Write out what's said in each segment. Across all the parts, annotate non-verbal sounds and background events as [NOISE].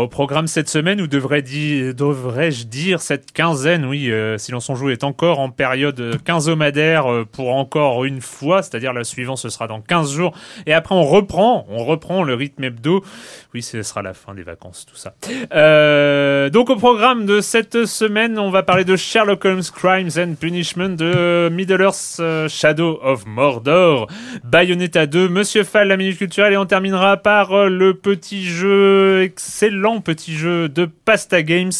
Au programme cette semaine, ou devrais-je devrais dire cette quinzaine, oui, euh, Silence on joue est encore en période quinzomadaire euh, pour encore une fois, c'est-à-dire la suivante ce sera dans 15 jours, et après on reprend, on reprend le rythme hebdo, oui ce sera la fin des vacances, tout ça. Euh, donc au programme de cette semaine, on va parler de Sherlock Holmes Crimes and Punishment, de Middle-earth euh, Shadow of Mordor, Bayonetta 2, Monsieur Fall, la minute culturelle, et on terminera par euh, le petit jeu excellent petit jeu de Pasta Games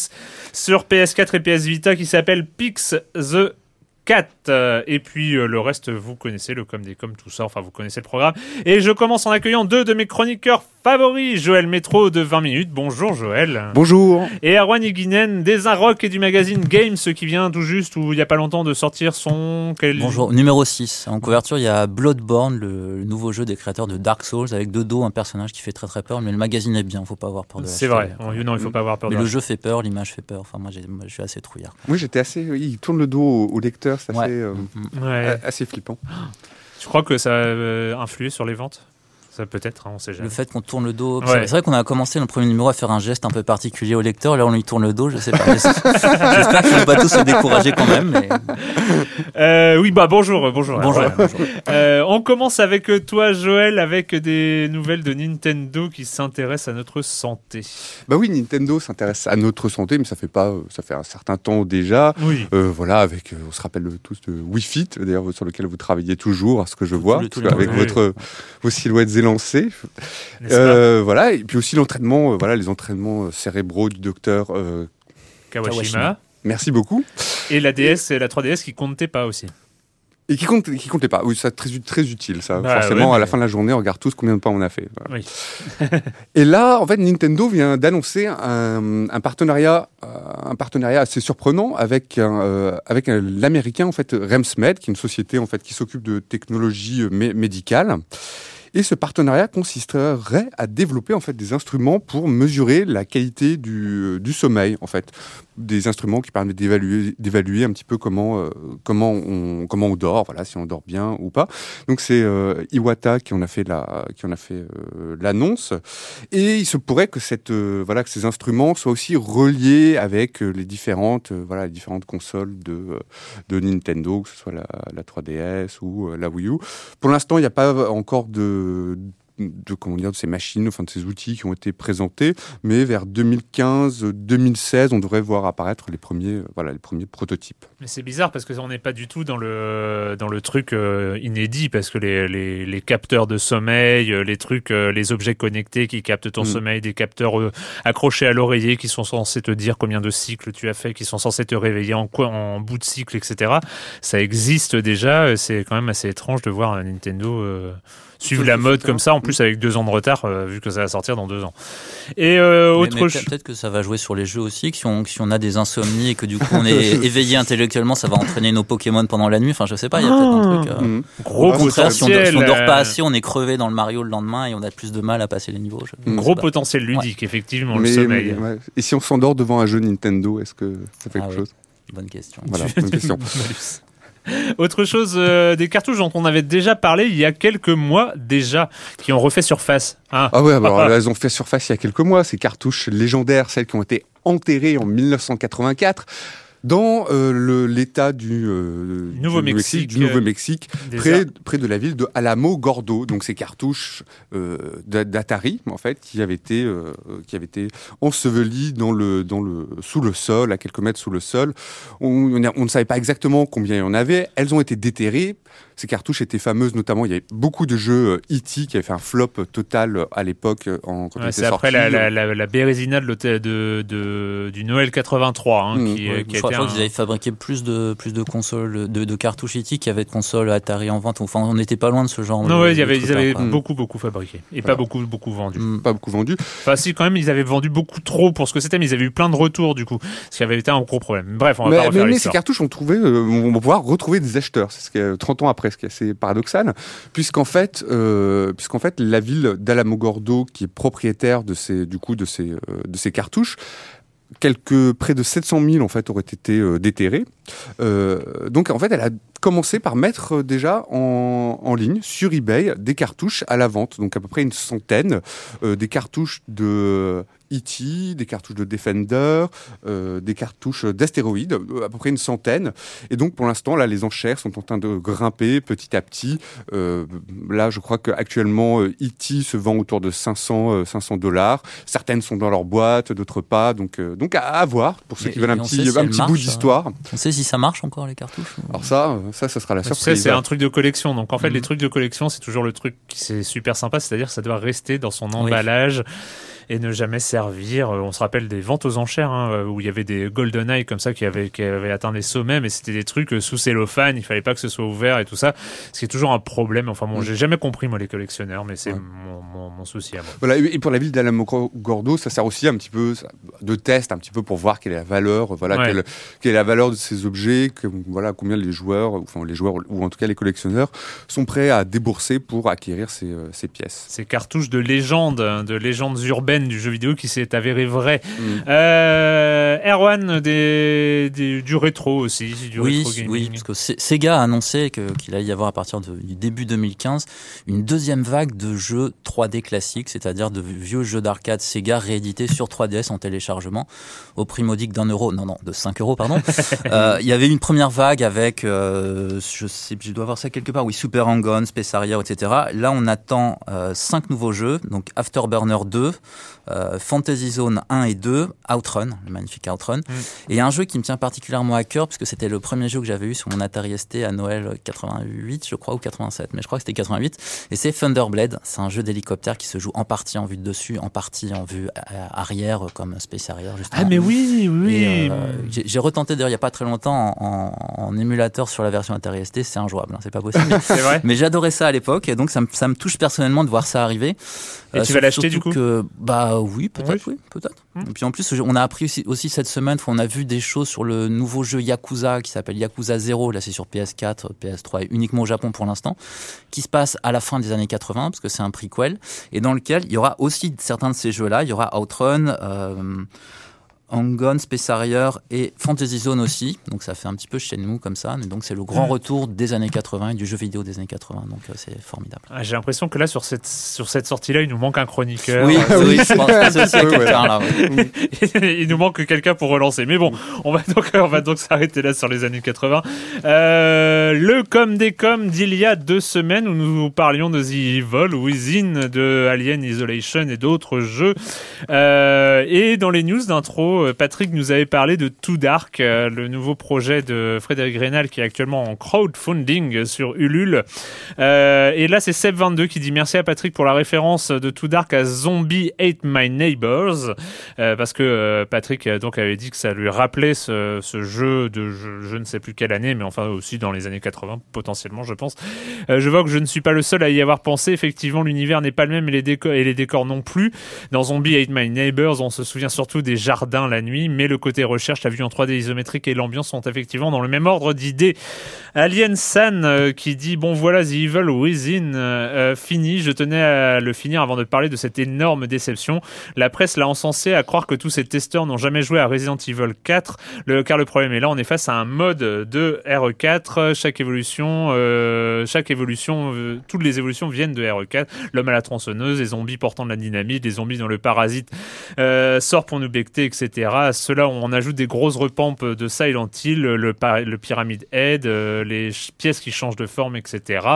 sur PS4 et PS Vita qui s'appelle Pix the 4. Et puis euh, le reste, vous connaissez le com des com, tout ça, enfin vous connaissez le programme. Et je commence en accueillant deux de mes chroniqueurs favoris, Joël Métro de 20 minutes. Bonjour Joël. Bonjour. Et Erwan Iguinen des Rock et du magazine Games, qui vient tout juste, ou il n'y a pas longtemps, de sortir son... Bonjour, numéro 6. En couverture, il y a Bloodborne, le, nouveau jeu des créateurs de Dark Souls, avec de dos un personnage qui fait très très peur, mais le magazine est bien, faut pas avoir peur de C'est vrai, non, il faut pas avoir peur mais le jeu fait peur, l'image fait peur, enfin moi, moi je suis assez trouillard. Oui, j'étais assez... Il tourne le dos au, lecteur, c'est assez, euh, ouais. assez flippant. Tu crois que ça a euh, influé sur les ventes? Ça peut-être, hein, on sait jamais. Le fait qu'on tourne le dos. C'est vrai qu'on a commencé le premier numéro à faire un geste un peu particulier au lecteur. Là, on lui tourne le dos. Je sais pas. [LAUGHS] J'espère qu'ils vont pas tous se décourager quand même. Mais... Euh, oui, bah bonjour, bonjour. Bonjour. bonjour. Euh, on commence avec toi, Joël, avec des nouvelles de Nintendo qui s'intéressent à notre santé. Bah oui, Nintendo s'intéresse à notre santé, mais ça fait pas, ça fait un certain temps déjà. Oui. Euh, voilà, avec, on se rappelle tous de Wii Fit, d'ailleurs sur lequel vous travaillez toujours, à ce que je vois, tout le, avec oui. votre vos silhouettes Euh, voilà, et puis aussi l'entraînement, euh, voilà, les entraînements euh, cérébraux du docteur euh, Kawashima. Kawashima. Merci beaucoup. Et la DS et la 3DS qui comptaient pas aussi. Et qui compte, qui comptait pas. Oui, ça très, très utile, ça. Bah, Forcément, ouais, à la fin de la journée, on regarde tous combien de pas on a fait. Voilà. Oui. [LAUGHS] Et là, en fait, Nintendo vient d'annoncer un, un partenariat, un partenariat assez surprenant avec un, euh, avec l'américain en fait RemsMed, qui est une société en fait qui s'occupe de technologies mé- médicales. Et ce partenariat consisterait à développer en fait des instruments pour mesurer la qualité du, du sommeil, en fait, des instruments qui permettent d'évaluer, un petit peu comment euh, comment on comment on dort, voilà, si on dort bien ou pas. Donc c'est euh, Iwata qui en a fait la qui en a fait euh, l'annonce. Et il se pourrait que cette euh, voilà que ces instruments soient aussi reliés avec euh, les différentes euh, voilà les différentes consoles de euh, de Nintendo, que ce soit la, la 3DS ou euh, la Wii U. Pour l'instant, il n'y a pas encore de de, comment dire, de ces machines, enfin de ces outils qui ont été présentés, mais vers 2015-2016, on devrait voir apparaître les premiers, voilà, les premiers prototypes. Mais c'est bizarre parce qu'on n'est pas du tout dans le, dans le truc inédit, parce que les, les, les, capteurs de sommeil, les trucs, les objets connectés qui captent ton mm. sommeil, des capteurs accrochés à l'oreiller qui sont censés te dire combien de cycles tu as fait, qui sont censés te réveiller en, quoi, en bout de cycle, etc. Ça existe déjà. C'est quand même assez étrange de voir Nintendo euh, suivre la mode comme ça, en plus avec deux ans de retard, euh, vu que ça va sortir dans deux ans. Et euh, autre chose. Peut-être que ça va jouer sur les jeux aussi, que si on, si on a des insomnies et que du coup on est [LAUGHS] éveillé intellectuellement, ça va entraîner nos Pokémon pendant la nuit. Enfin, je sais pas, il y a peut-être un truc. Mmh. Gros potentiel. Si on, dort, dort pas assez, on est crevé dans le Mario le lendemain et on a plus de mal à passer les niveaux. Gros potentiel ludique, effectivement, le sommeil. Et si on s'endort devant un jeu Nintendo, est-ce que ça fait ah quelque chose? Bonne question. Voilà, [LAUGHS] bonne question. [LAUGHS] Autre chose, euh, des cartouches dont on avait déjà parlé il y a quelques mois déjà, qui ont refait surface. Hein. ah ouais, alors [LAUGHS] elles ont fait surface il y a quelques mois, ces cartouches légendaires, celles qui ont été enterrées en 1984 dans euh, l'État du, euh, Nouveau-Mexique, du Nouveau-Mexique, près, près de la ville de Alamo Gordo. Donc ces cartouches euh, d'Atari, en fait, qui avaient été, euh, qui avaient été ensevelies dans le, dans le, sous le sol, à quelques mètres sous le sol. On, on ne savait pas exactement combien il y en avait. Elles ont été déterrées ces cartouches étaient fameuses, notamment il y avait beaucoup de jeux E.T. qui avaient fait un flop total à l'époque euh, C'est après la, la, la, la Bérésina de, de, de, du Noël 83 hein, mmh. qui, qui je crois, qu'ils avaient fabriqué plus de, plus de consoles, de, de cartouches E.T. qu'il y avait de consoles Atari en vente. Enfin, on n'était pas loin de ce genre. Non, ouais, y avait, ils avaient beaucoup, beaucoup fabriqué et pas beaucoup, beaucoup vendu. Mmh. Pas beaucoup vendu. Enfin, si, quand même, ils avaient vendu beaucoup trop pour ce que c'était, mais ils avaient eu plein de retours du coup, ce qui avait été un gros problème. Bref, on va pas refaire Mais, mais ces cartouches, on, trouvé, euh, on va pouvoir retrouver des acheteurs. C'est ce que 30 ans après, est assez paradoxal puisqu'en fait, euh, puisqu'en fait, la ville d'Alamogordo, qui est propriétaire de ces, du coup, de ces, euh, de ces cartouches, quelques près de 700 000 en fait auraient été euh, déterrés. Euh, donc en fait, elle a commencé par mettre euh, déjà en, en, ligne sur eBay des cartouches à la vente, donc à peu près une centaine, des cartouches de E.T., des cartouches de Defender, euh, des cartouches d'astéroïdes, à peu près une centaine. Et donc pour l'instant, là, les enchères sont en train de grimper petit à petit. Euh, là, je crois qu'actuellement, E.T. se vend autour de 500 500 dollars. Certaines sont dans leur boîte, d'autres pas. Donc donc à, voir pour ceux qui veulent un petit, un petit bout d'histoire. On sait si ça marche encore les cartouches Alors ça, ça, ça sera la surprise. C'est un truc de collection. Donc en fait, les mhm. trucs de collection, c'est toujours le truc qui c'est super sympa, c'est-à-dire que ça doit rester dans son emballage et ne jamais servir. Euh, on se rappelle des ventes aux enchères hein, euh, où il y avait des GoldenEye comme ça qui avaient, qui avaient atteint des sommets, mais c'était des trucs euh, sous cellophane, il fallait pas que ce soit ouvert et tout ça. Ce qui est toujours un problème. Enfin bon, mm. j'ai jamais compris moi les collectionneurs, mais c'est mon, mon, mon, souci à moi. Voilà, et pour la ville d'Alamogordo, ça sert aussi un petit peu de test, un petit peu pour voir quelle est la valeur, voilà, quelle, quelle, est la valeur de ces objets, que, voilà, combien les joueurs, enfin les joueurs ou en tout cas les collectionneurs sont prêts à débourser pour acquérir ces, ces pièces. Ces cartouches de légende, hein, de légendes urbaines du jeu vidéo qui s'est avéré vrai. Mm. Euh, Erwan, des, du rétro aussi, du oui, rétro gaming. Oui, parce que Sega a annoncé qu'il allait y avoir à partir du début 2015 une deuxième vague de jeux 3D classiques, c'est-à-dire de vieux jeux d'arcade Sega réédités sur 3DS en téléchargement au prix modique d'un euro, non non, de 5 euros pardon. [LAUGHS] euh, il y avait une première vague avec, euh, je sais, je dois voir ça quelque part, oui, Super Hang-On, Space Harrier, etc. Là, on attend euh, 5 nouveaux jeux, donc Afterburner 2, euh, Fantasy Zone 1 et 2, Outrun, le magnifique Outrun. Mm. Et un jeu qui me tient particulièrement à cœur, puisque c'était le premier jeu que j'avais eu sur mon Atari ST à Noël 88, je crois, ou 87, mais je crois que c'était 88. Et c'est Thunderblade. C'est un jeu d'hélicoptère qui se joue en partie en vue de dessus, en partie en vue euh, arrière, comme Space Harrier. Ah, mais oui, oui. Euh, j'ai retenté d'ailleurs il n'y a pas très longtemps en, émulateur sur la version Atari ST, c'est injouable, hein, c'est pas possible. [LAUGHS] vrai mais j'adorais ça à l'époque, et donc ça me, ça me touche personnellement de voir ça arriver. Et tu vas l'acheter du coup? que, Bah oui, peut-être, oui, peut-être. Hmm. Et puis en plus, on a appris aussi, aussi cette semaine, on a vu des choses sur le nouveau jeu Yakuza qui s'appelle Yakuza 0, là c'est sur PS4, PS3 et uniquement au Japon pour l'instant, qui se passe à la fin des années 80 parce que c'est un prequel et dans lequel il y aura aussi certains de ces jeux-là, il y aura Outrun, euh, Hang-On, Space Harrier et Fantasy Zone aussi. Donc ça fait un petit peu chez nous comme ça. Mais donc c'est le grand retour des années 80 et du jeu vidéo des années 80. Donc euh, c'est formidable. Ah, J'ai l'impression que là, sur cette, sur cette sortie-là, il nous manque un chroniqueur. Oui, [LAUGHS] oui, je pense que c'est [LAUGHS] aussi à Ouais, ouais. quelqu'un là. ouais. [LAUGHS] il nous manque quelqu'un pour relancer. Mais bon, on va donc, on va donc s'arrêter là sur les années 80. Euh, le com des com d'il y a deux semaines où nous parlions de The Evil Within, de Alien Isolation et d'autres jeux. Euh, et dans les news d'intro, euh, Patrick nous avait parlé de Too Dark, euh, le nouveau projet de Frédéric Rénal qui est actuellement en crowdfunding sur Ulule. Euh, et là, c'est Seb22 qui dit merci à Patrick pour la référence de Too Dark à Zombie Hate My Neighbors. Parce que Patrick donc avait dit que ça lui rappelait ce, jeu de je, ne sais plus quelle année, mais enfin aussi dans les années 80 potentiellement, je pense. Je vois que je ne suis pas le seul à y avoir pensé. Effectivement, l'univers n'est pas le même et les décors et les décors non plus. Dans Zombie Hate My Neighbors, on se souvient surtout des jardins la nuit, mais le côté recherche, la vue en 3D isométrique et l'ambiance sont effectivement dans le même ordre d'idées. Alien San euh, qui dit bon voilà The Evil Within euh, euh, fini. Je tenais à le finir avant de parler de cette énorme déception. La presse l'a encensé à croire que tous ces testeurs n'ont jamais joué à Resident Evil 4, le, car le problème est là, on est face à un mode de RE4. Chaque évolution, chaque évolution, toutes les évolutions viennent de RE4. L'homme à la tronçonneuse, les zombies portant de la dynamite, les zombies dans le parasite sort pour nous becter, etc. Cela, on ajoute des grosses repampes de Silent Hill, le, Pyramid Head, euh, les pièces qui changent de forme, etc.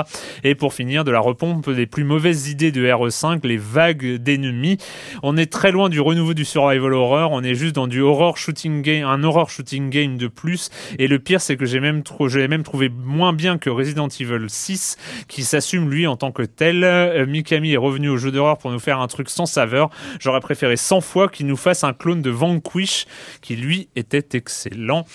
Et pour finir, de la repompe des plus mauvaises idées de RE5, les vagues d'ennemis. On est très loin du renouveau du survival horror, on est juste dans du horror shooting game, un horror shooting game de plus. Et le pire, c'est que j'ai même, même trouvé moins bien que Resident Evil 6, qui s'assume lui en tant que tel. Euh, Mikami est revenu au jeu d'horreur pour nous faire un truc sans saveur. J'aurais préféré 100 fois qu'il nous fasse un clone de Qui lui était excellent.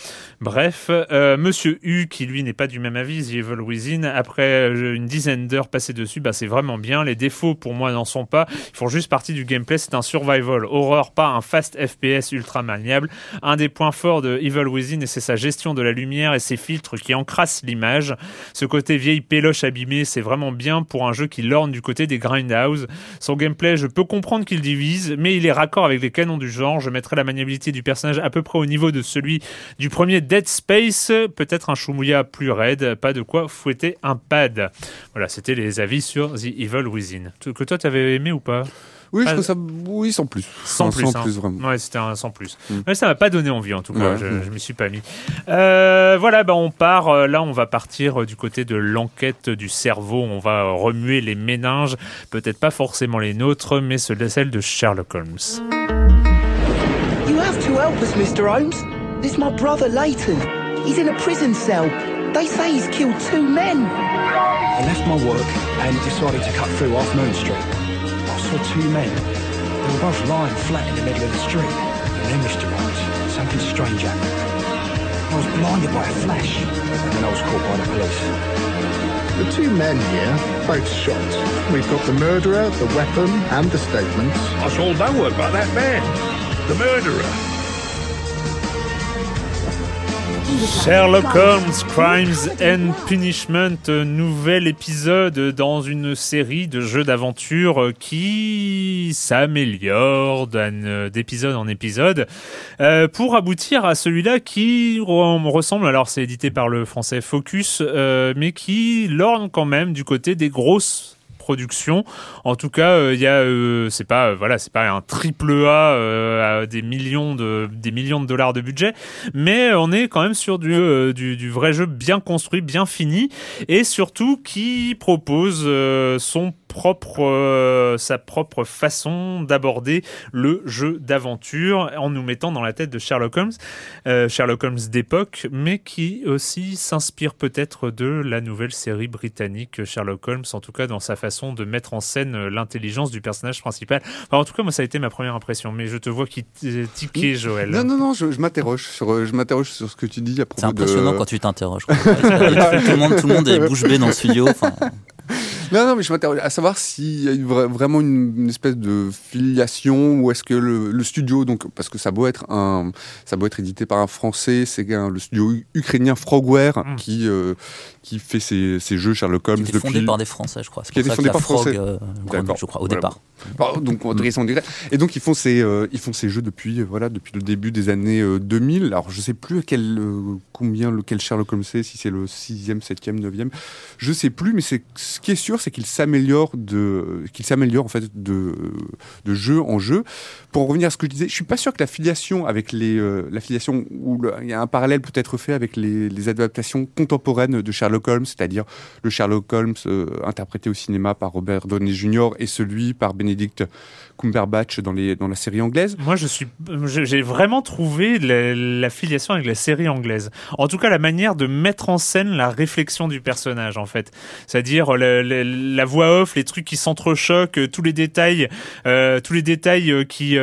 Bref, euh, Monsieur U, qui lui n'est pas du même avis, Evil Within, après euh, une dizaine d'heures passées dessus, bah, c'est vraiment bien. Les défauts pour moi n'en sont pas. Ils font juste partie du gameplay. C'est un survival horror, pas un fast FPS ultra maniable. Un des points forts de Evil Within, c'est sa gestion de la lumière et ses filtres qui encrassent l'image. Ce côté vieille péloche abîmée, c'est vraiment bien pour un jeu qui lorne du côté des grindhouse. Son gameplay, je peux comprendre qu'il divise, mais il est raccord avec les canons du genre. Je mettrai la maniabilité du personnage à peu près au niveau de celui du premier Dead Space, peut-être un Shumuya plus raide, pas de quoi fouetter un pad. Voilà, c'était les avis sur The Evil Within. Que toi, t'avais aimé ou pas? Oui, je trouve ça. Oui, sans plus. Sans Enfin, plus, Sans hein. plus, vraiment. Ouais, c'était un sans plus. Mm. Mais ça m'a pas donné envie en tout cas. Ouais. Je, Mm. je m'y suis pas mis. Euh, voilà, bah on part. euh, Là, on va partir euh, du côté de l'enquête du cerveau. On va remuer les méninges. Peut-être pas forcément les nôtres, mais celles de Sherlock Holmes. You have to help us, Mr. Holmes. This my brother Leighton. He's in a prison cell. They say he's killed two men. I left my work and decided to cut through off Moon Street. I saw two men. They were both lying flat in the middle of the street. And then, Mr. Rhodes, something strange happened. I was blinded by a flash, and then I was caught by the police. The two men here, both shot. We've got the murderer, the weapon, and the statements. I saw no word about that man, Sherlock Holmes, Crimes and Punishment, nouvel épisode dans une série de jeux d'aventure qui s'améliore d'épisode en épisode euh, pour aboutir à celui-là qui re- ressemble, alors c'est édité par le français Focus, euh, mais qui lorne quand même du côté des grosses production. En tout cas, euh, il y a, euh, c'est pas, euh, voilà, c'est pas un triple A des millions de, millions de dollars de budget, mais on est quand même sur du, du, du vrai jeu bien construit, bien fini, et surtout qui propose son propre, euh, sa propre façon d'aborder le jeu d'aventure en nous mettant dans la tête de Sherlock Holmes, euh, Sherlock Holmes d'époque, mais qui aussi s'inspire peut-être de la nouvelle série britannique Sherlock Holmes, en tout cas dans sa façon de mettre en scène l'intelligence du personnage principal. Enfin, en tout cas, moi, ça a été ma première impression, mais je te vois qui tiquer, Joël. Non, non, non, je, je m'interroge sur, euh, je m'interroge sur ce que tu dis à propos C'est impressionnant de... quand tu t'interroges. [LAUGHS] tout, le monde, tout le monde est bouche bée dans le studio. Non, non, mais je m'interroge à savoir s'il y a vra- vraiment une, une espèce de filiation ou est-ce que le, le studio, donc parce que ça doit être un, ça doit être édité par un Français, c'est le studio ukrainien Frogware Mm. qui, euh, qui fait ses, ses jeux Sherlock Holmes Qui était fondé depuis. par des Français, je crois. C'est Qui que fondé par Français. euh, je crois, au Voilà. départ. Bon, donc on dresse son degré. Et donc ils font ces euh, ils font ces jeux depuis euh, voilà depuis le début des années euh, 2000. Alors je sais plus quel combien lequel Sherlock Holmes c'est, si c'est le sixième, septième, neuvième, je sais plus. Mais c'est ce qui est sûr, c'est qu'il s'améliore de qu'il s'améliore en fait de de jeu en jeu. Pour en revenir à ce que je disais, je suis pas sûr que la filiation avec les la filiation où il y a un parallèle peut être fait avec les, les adaptations contemporaines de Sherlock Holmes, c'est-à-dire le Sherlock Holmes euh, interprété au cinéma par Robert Downey Jr. et celui par Benedict Cumberbatch dans, les, dans la série anglaise. Moi, j'ai vraiment trouvé la, filiation avec la série anglaise. En tout cas, la manière de mettre en scène la réflexion du personnage, en fait. C'est-à-dire la voix off, les trucs qui s'entrechoquent, euh, tous les détails, euh, tous les détails qui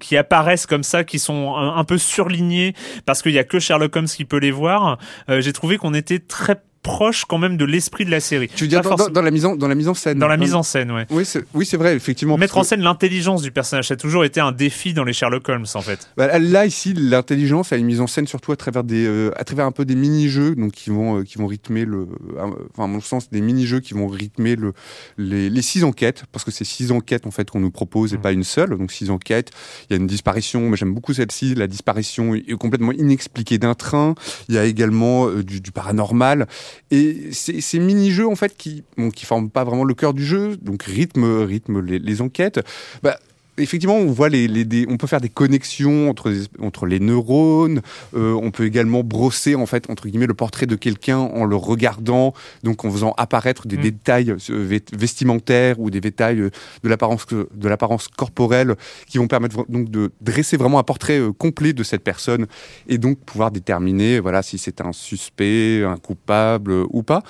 qui apparaissent comme ça, qui sont un, peu surlignés parce qu'il y a que Sherlock Holmes qui peut les voir. J'ai trouvé qu'on était très proche quand même de l'esprit de la série. Tu veux dire dans, forc- dans- dans la mise en, dans la mise en scène dans la mise en scène, ouais. Oui, c'est oui, c'est vrai, effectivement. Mettre en que- scène l'intelligence du personnage, ça a toujours été un défi dans les Sherlock Holmes, en fait. Bah, là ici, l'intelligence a une mise en scène surtout à travers des, euh, à travers un peu des mini-jeux, donc qui vont, euh, qui vont rythmer le, euh, enfin à mon sens, des mini-jeux qui vont rythmer le, les, les six enquêtes, parce que c'est six enquêtes en fait qu'on nous propose et Mm. pas une seule. Donc six enquêtes. Il y a une disparition, mais j'aime beaucoup celle-ci. La disparition est complètement inexpliquée d'un train. Il y a également euh, du, du paranormal et ces, mini-jeux en fait qui, bon, qui forment pas vraiment le cœur du jeu, donc rythme, rythme les, les enquêtes. Bah, Effectivement, on voit les, les- des- on peut faire des connexions entre les, entre les neurones. euh, on peut également brosser en fait entre guillemets le portrait de quelqu'un en le regardant, donc en faisant apparaître des Mm. détails euh, vestimentaires ou des détails euh, de l'apparence de l'apparence corporelle qui vont permettre donc de dresser vraiment un portrait euh, complet de cette personne et donc pouvoir déterminer voilà si c'est un suspect, un coupable ou pas.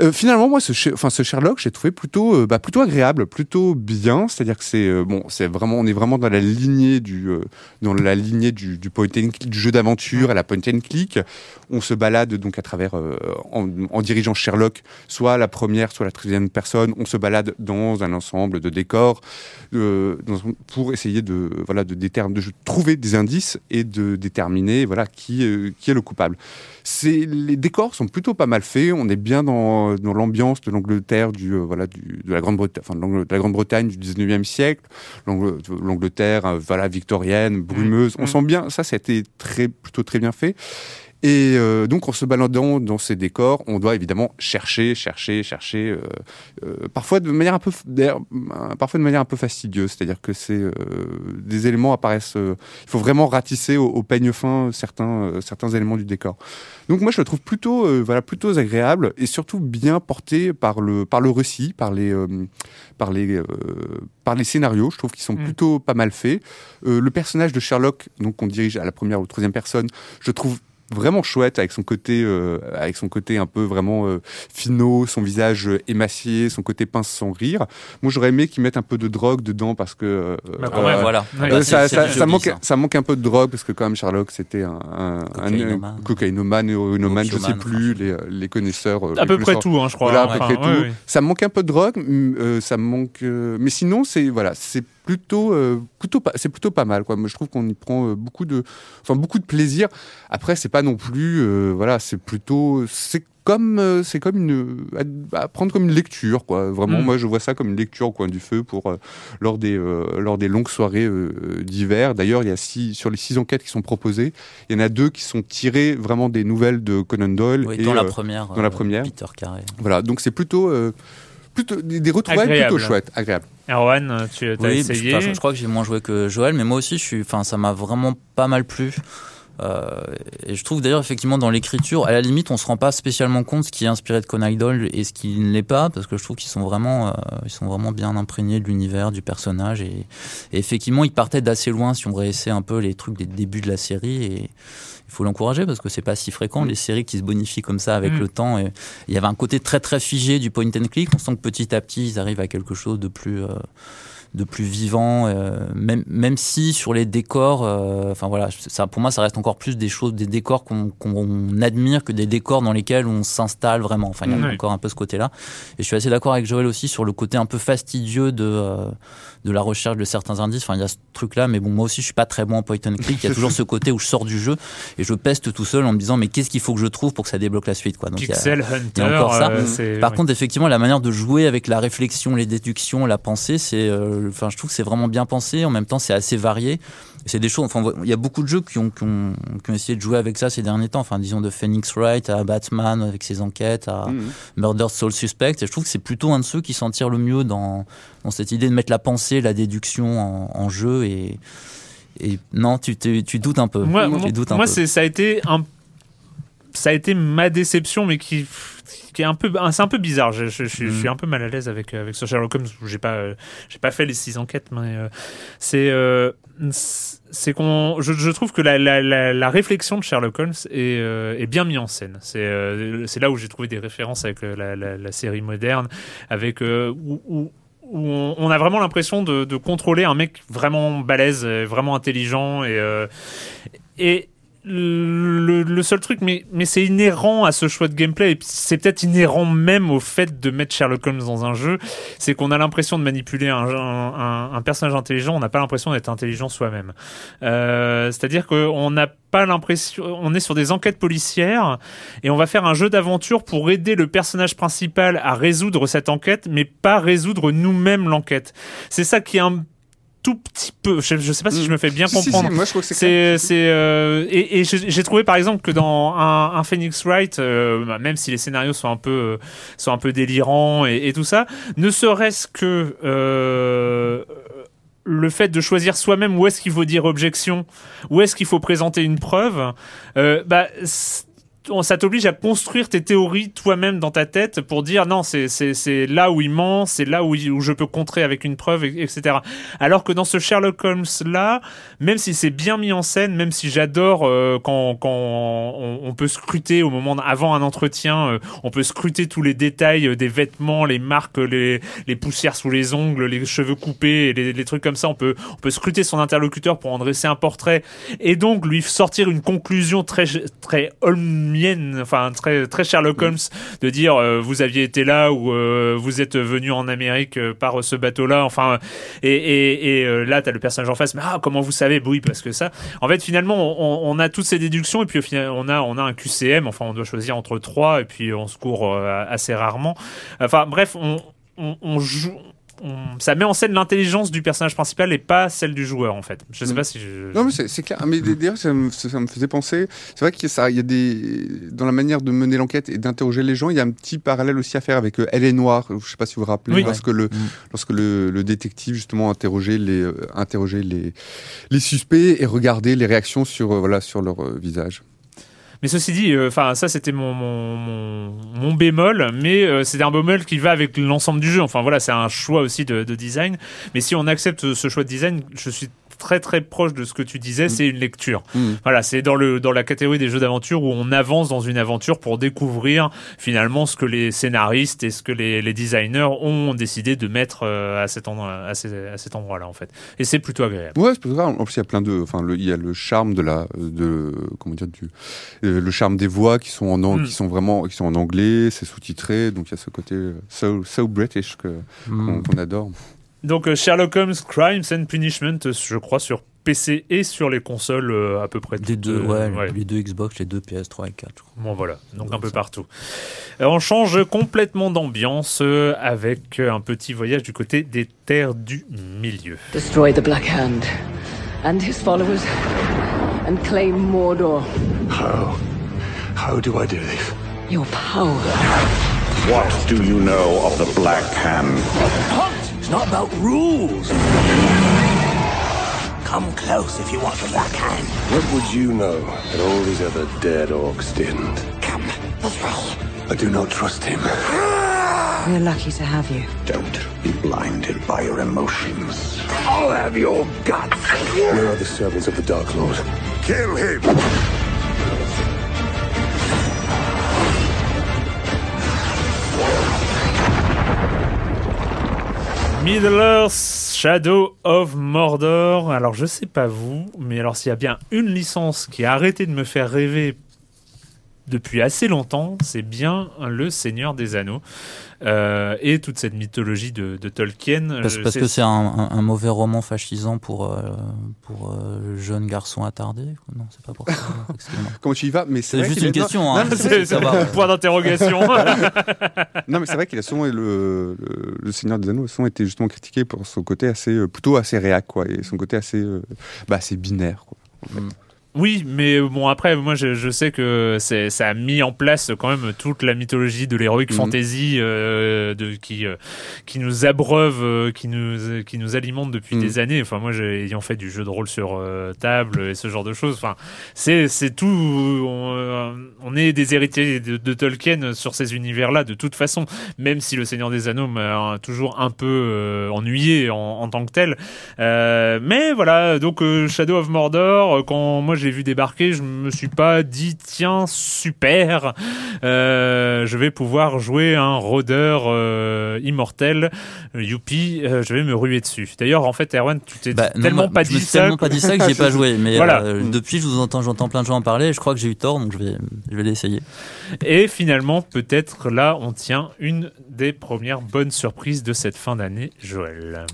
Euh, finalement, moi, ce, Sherlock, j'ai trouvé plutôt, euh, bah, plutôt agréable, plutôt bien. C'est-à-dire que c'est euh, bon, c'est vraiment, on est vraiment dans la lignée du, dans la lignée du, point and click, du jeu d'aventure à la point and click. On se balade donc à travers, en, dirigeant Sherlock, soit la première, soit la troisième personne. On se balade dans un ensemble de décors pour essayer de, voilà, de, de trouver des indices et de déterminer, voilà, qui, est le coupable. Les décors sont plutôt pas mal faits. On est bien dans, dans l'ambiance de l'Angleterre du euh, voilà du, de la Grande-Bretagne, enfin de l'Ang- de la Grande-Bretagne du 19e siècle, L'Ang- l'Angleterre euh, voilà victorienne, brumeuse. On Mm. sent bien ça, été très plutôt très bien fait. Et euh, donc, en se baladant dans ces décors, on doit évidemment chercher, chercher, chercher, euh, euh, parfois de manière un peu, euh, parfois de manière un peu fastidieuse. C'est-à-dire que c'est euh, des éléments apparaissent. euh, il faut vraiment ratisser au, au peigne fin certains certains éléments du décor. Donc moi, je le trouve plutôt euh, voilà plutôt agréable et surtout bien porté par le par le récit, par les euh, par les euh, par les scénarios. Je trouve qu'ils sont Mm. plutôt pas mal faits. Euh, le personnage de Sherlock, donc qu'on dirige à la première ou troisième personne, je trouve vraiment chouette avec son côté euh, avec son côté un peu vraiment euh, finot son visage euh, émacié son côté pince sans rire moi j'aurais aimé qu'ils mettent un peu de drogue dedans parce que euh, Bah, euh, ouais, voilà. Bah, ça, manque, ça. ça manque un peu de drogue parce que quand même Sherlock c'était un, un, un- Cocaïnomane. un cocaïnomane, héroïnomane, je sais plus les, les connaisseurs. À les peu près tout, hein, je crois. Voilà, à Enfin, peu près ouais, tout. ouais. Ça manque un peu de drogue, ça me manque. euh, mais sinon, c'est voilà, c'est plutôt, euh, plutôt c'est plutôt pas mal. Quoi. Moi, je trouve qu'on y prend euh, beaucoup de, enfin beaucoup de plaisir. Après, c'est pas non plus, euh, voilà, c'est plutôt, c'est comme, euh, c'est comme une, à, à prendre comme une lecture, quoi. Vraiment, Mm. moi, je vois ça comme une lecture au coin du feu pour euh, lors des, euh, lors des longues soirées d'hiver. D'ailleurs, il y a six, sur les six enquêtes qui sont proposées, il y en a deux qui sont tirées vraiment des nouvelles de Conan Doyle. Oui, et, dans la première. dans la première. Peter Carré. voilà, donc c'est plutôt, plutôt des, retrouvailles Agréable. plutôt chouettes, agréables. Erwan, tu as Oui, essayé. je, je crois que j'ai moins joué que Joël, mais moi aussi, je suis, enfin, ça m'a vraiment pas mal plu. Euh, et je trouve d'ailleurs effectivement dans l'écriture, à la limite, on se rend pas spécialement compte ce qui est inspiré de Conan Doyle et ce qui ne l'est pas, parce que je trouve qu'ils sont vraiment, euh, ils sont vraiment bien imprégnés de l'univers, du personnage, et, et effectivement, ils partaient d'assez loin si on réessaie un peu les trucs des débuts de la série, et il faut l'encourager parce que c'est pas si fréquent les séries qui se bonifient comme ça avec Mm. le temps. Et il y avait un côté très très figé du point and click. On sent que petit à petit, ils arrivent à quelque chose de plus euh, de plus vivant, euh, même, même si sur les décors, euh, enfin voilà, ça, pour moi ça reste encore plus des choses, des décors qu'on qu'on admire que des décors dans lesquels on s'installe vraiment. Enfin, il y a encore un peu ce côté-là. Et je suis assez d'accord avec Joël aussi sur le côté un peu fastidieux de, euh, de la recherche de certains indices. Enfin, il y a ce truc-là, mais bon, moi aussi je suis pas très bon en point and click. Il y a toujours ce côté où je sors du jeu et je peste tout seul en me disant mais qu'est-ce qu'il faut que je trouve pour que ça débloque la suite quoi. Donc, il y a- Pixel il y Hunter. a encore ça. euh, par oui. contre, effectivement, la manière de jouer avec la réflexion, les déductions, la pensée, c'est, euh, enfin, je trouve que c'est vraiment bien pensé. En même temps, c'est assez varié. C'est des choses. Enfin, il y a beaucoup de jeux qui ont, qui ont, qui ont essayé de jouer avec ça ces derniers temps. Enfin, disons de Phoenix Wright à Batman avec ses enquêtes, à Mhm. Murder Soul Suspect. Et je trouve que c'est plutôt un de ceux qui s'en tire le mieux dans, dans cette idée de mettre la pensée, la déduction en, en jeu. Et, et non, tu, tu doutes un peu. Moi, tu moi, doutes un moi, peu. c'est ça a été un ça a été ma déception mais qui qui est un peu c'est un peu bizarre je, je- je suis- je suis un peu mal à l'aise avec avec ce Sherlock Holmes j'ai pas euh, j'ai pas fait les six enquêtes mais euh, c'est euh, c'est qu'on je, je trouve que la, la, la, la réflexion de Sherlock Holmes est, euh, est bien mise en scène. C'est euh, là où j'ai trouvé des références avec euh, la, série moderne avec euh, où, où on, a vraiment l'impression de, de contrôler un mec vraiment balèze, vraiment intelligent et euh, et le, le seul truc, mais, mais c'est inhérent à ce choix de gameplay, et c'est peut-être inhérent même au fait de mettre Sherlock Holmes dans un jeu, c'est qu'on a l'impression de manipuler un, un- un personnage intelligent, on n'a pas l'impression d'être intelligent soi-même. Euh, C'est-à-dire qu'on n'a pas l'impression, on est sur des enquêtes policières, et on va faire un jeu d'aventure pour aider le personnage principal à résoudre cette enquête, mais pas résoudre nous-mêmes l'enquête. C'est ça qui est un tout petit peu, je, je sais pas si je me fais bien Si, si, si, comprendre. moi je trouve que c'est. C'est, euh, et, et j'ai trouvé par exemple que dans un, un Phoenix Wright, euh, bah, même si les scénarios sont un peu, euh, sont un peu délirants et, et tout ça, ne serait-ce que le fait de choisir soi-même où est-ce qu'il faut dire objection, où est-ce qu'il faut présenter une preuve, bah ça t'oblige à construire tes théories toi-même dans ta tête pour dire non c'est c'est c'est là où il ment c'est là où, il- où je peux contrer avec une preuve et- etc alors que dans ce Sherlock Holmes là même si c'est bien mis en scène même si j'adore euh, quand quand on, peut scruter au moment avant un entretien euh, on peut scruter tous les détails euh, des vêtements les marques les les poussières sous les ongles les cheveux coupés les, les trucs comme ça on peut on peut scruter son interlocuteur pour en dresser un portrait. Et donc lui sortir une conclusion très très holmienne enfin très très Sherlock Holmes de dire euh, vous aviez été là ou euh, vous êtes venu en Amérique euh, par ce bateau là enfin et et, et là t'as le personnage en face. Mais ah comment vous savez? Oui parce que ça. En fait finalement on, on a toutes ces déductions et puis au final on a on a un QCM enfin on doit choisir entre trois et puis on se court assez rarement. Enfin bref on on, on joue on- ça met en scène l'intelligence du personnage principal et pas celle du joueur en fait. Je sais Mm. pas si je. Non, mais c'est c'est clair. Mais d'ailleurs, ça, me- ça me faisait penser. C'est vrai qu'il y a ça, il y a des dans la manière de mener l'enquête et d'interroger les gens, il y a un petit parallèle aussi à faire avec euh, Elle est noire. Je sais pas si vous vous rappelez Oui. lorsque le lorsque le, le détective justement interrogeait les euh, interrogeait les les suspects et regardait les réactions sur euh, voilà sur leur euh, visage. Mais ceci dit, enfin ça c'était mon, bémol, mais euh, c'est un bémol qui va avec l'ensemble du jeu. Enfin voilà, c'est un choix aussi de design. Mais si on accepte ce choix de design, je suis très très proche de ce que tu disais, c'est une lecture. Mm. Voilà, c'est dans le dans la catégorie des jeux d'aventure où on avance dans une aventure pour découvrir finalement ce que les scénaristes et ce que les, les designers ont décidé de mettre euh, à cet endroit à, ces- à cet endroit-là en fait. Et c'est plutôt agréable. Ouais, c'est pas grave. En plus, il y a plein de, enfin, le- il y a le charme de la, de, comment dire, du, euh, le charme des voix qui sont en, Mm. qui sont vraiment, qui sont en anglais, c'est sous-titré, donc il y a ce côté euh, so, so British que qu'on qu'on adore. Donc euh, Sherlock Holmes Crimes and Punishment, euh, je crois sur PC et sur les consoles euh, à peu près Les deux, euh, ouais, les deux Xbox, les deux PS3 et 4. je crois. Bon voilà, donc un peu ça. partout. Euh, on change complètement d'ambiance avec un petit voyage du côté des terres du milieu. Destroy the Black Hand and his followers and claim Mordor. How? How do I do this? Your power. What do you know of the Black Hand? It's not about rules. Come close if you want the Black Hand. What would you know that all these other dead orcs didn't? Come this way. I do not trust him. Ah! We're lucky to have you. Don't be blinded by your emotions. I'll have your guts. Where are the servants of the Dark Lord? Kill him! Middle Earth Shadow of Mordor. Alors je sais pas vous, mais alors s'il y a bien une licence qui a arrêté de me faire rêver depuis assez longtemps, c'est bien Le Seigneur des Anneaux. Euh, et toute cette mythologie de, de Tolkien. Parce, que c'est un, un- un mauvais roman fascisant pour, euh, pour euh, jeune garçon attardé Non, c'est pas pour ça. [LAUGHS] Comment tu y vas Mais c'est juste une question. Hein, c'est c'est point d'interrogation. [LAUGHS] Non, mais c'est vrai qu'il a souvent le, le, le Seigneur des Anneaux a souvent été justement critiqué pour son côté assez plutôt assez réac quoi et son côté assez euh, bah assez binaire quoi. Oui, mais bon après, moi je, je sais que c'est ça a mis en place quand même toute la mythologie de l'heroic Mhm. fantasy euh, de qui euh, qui nous abreuve, euh, qui nous qui nous alimente depuis Mhm. des années. Enfin moi, j'ai ayant fait du jeu de rôle sur euh, table et ce genre de choses. Enfin c'est c'est tout. On, euh, on est des héritiers de, de Tolkien sur ces univers-là de toute façon. Même si le Seigneur des Anneaux m'a toujours un peu euh, ennuyé en, en tant que tel. Euh, mais voilà, donc euh, Shadow of Mordor, euh, quand moi je l'ai vu débarquer, je me suis pas dit tiens super, euh, je vais pouvoir jouer un rôdeur euh, immortel, youpi, euh, je vais me ruer dessus. D'ailleurs en fait Erwan, tu t'es Bah, non, tellement moi, pas je dit me suis ça. tellement pas dit ça que j'ai pas joué. Mais Voilà. euh, depuis, je vous entends, j'entends plein de gens en parler. Et je crois que j'ai eu tort, donc je vais, je vais l'essayer. Et finalement peut-être là on tient une des premières bonnes surprises de cette fin d'année, Joël.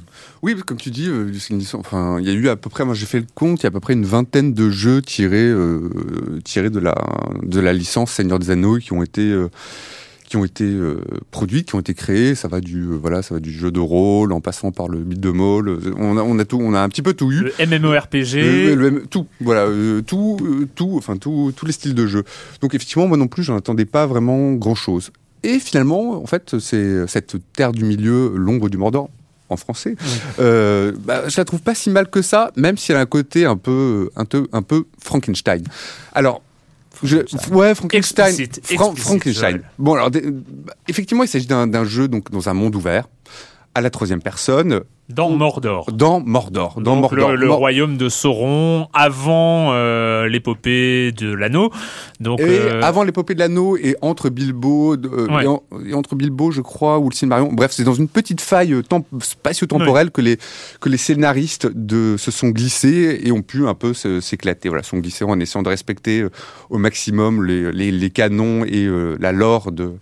Oui, que comme tu dis, euh, enfin, il y a eu à peu près, moi j'ai fait le compte, il y a à peu près une vingtaine de jeux tirés, euh, tirés de la de la licence Seigneur des Anneaux qui ont été euh, qui ont été euh, produits, qui ont été créés. Ça va du euh, voilà, ça va du jeu de rôle en passant par le beat de mall. On a on a tout, on a un petit peu tout eu. Le MMORPG. Le- le- le- tout, voilà, euh, tout, tout, enfin tout, tous les styles de jeu. Donc effectivement, moi non plus, j'en attendais pas vraiment grand chose. Et finalement, en fait, c'est cette terre du milieu, l'ombre du Mordor, en français. Euh, bah, je la trouve pas si mal que ça, même si elle a un côté un peu, un peu, un peu Frankenstein. Alors. Je, ouais, Frankenstein. Explicite, explicite, Frankenstein. Joël. Bon, alors, effectivement, il s'agit d'un d'un jeu donc dans un monde ouvert, à la troisième personne, Dans Mordor. dans Mordor. Dans Donc, Mordor. le, le Mor- royaume de Sauron avant euh, l'épopée de l'anneau. Donc Et euh, avant l'épopée de l'anneau et entre Bilbo euh, Ouais. et, en- et entre Bilbo, je crois, ou le Silmarillion. Bref, c'est dans une petite faille temp- spatio-temporelle que les que les scénaristes de se sont glissés et ont pu un peu s'éclater. Voilà, sont glissés en essayant de respecter au maximum les, les, les canons et la lore de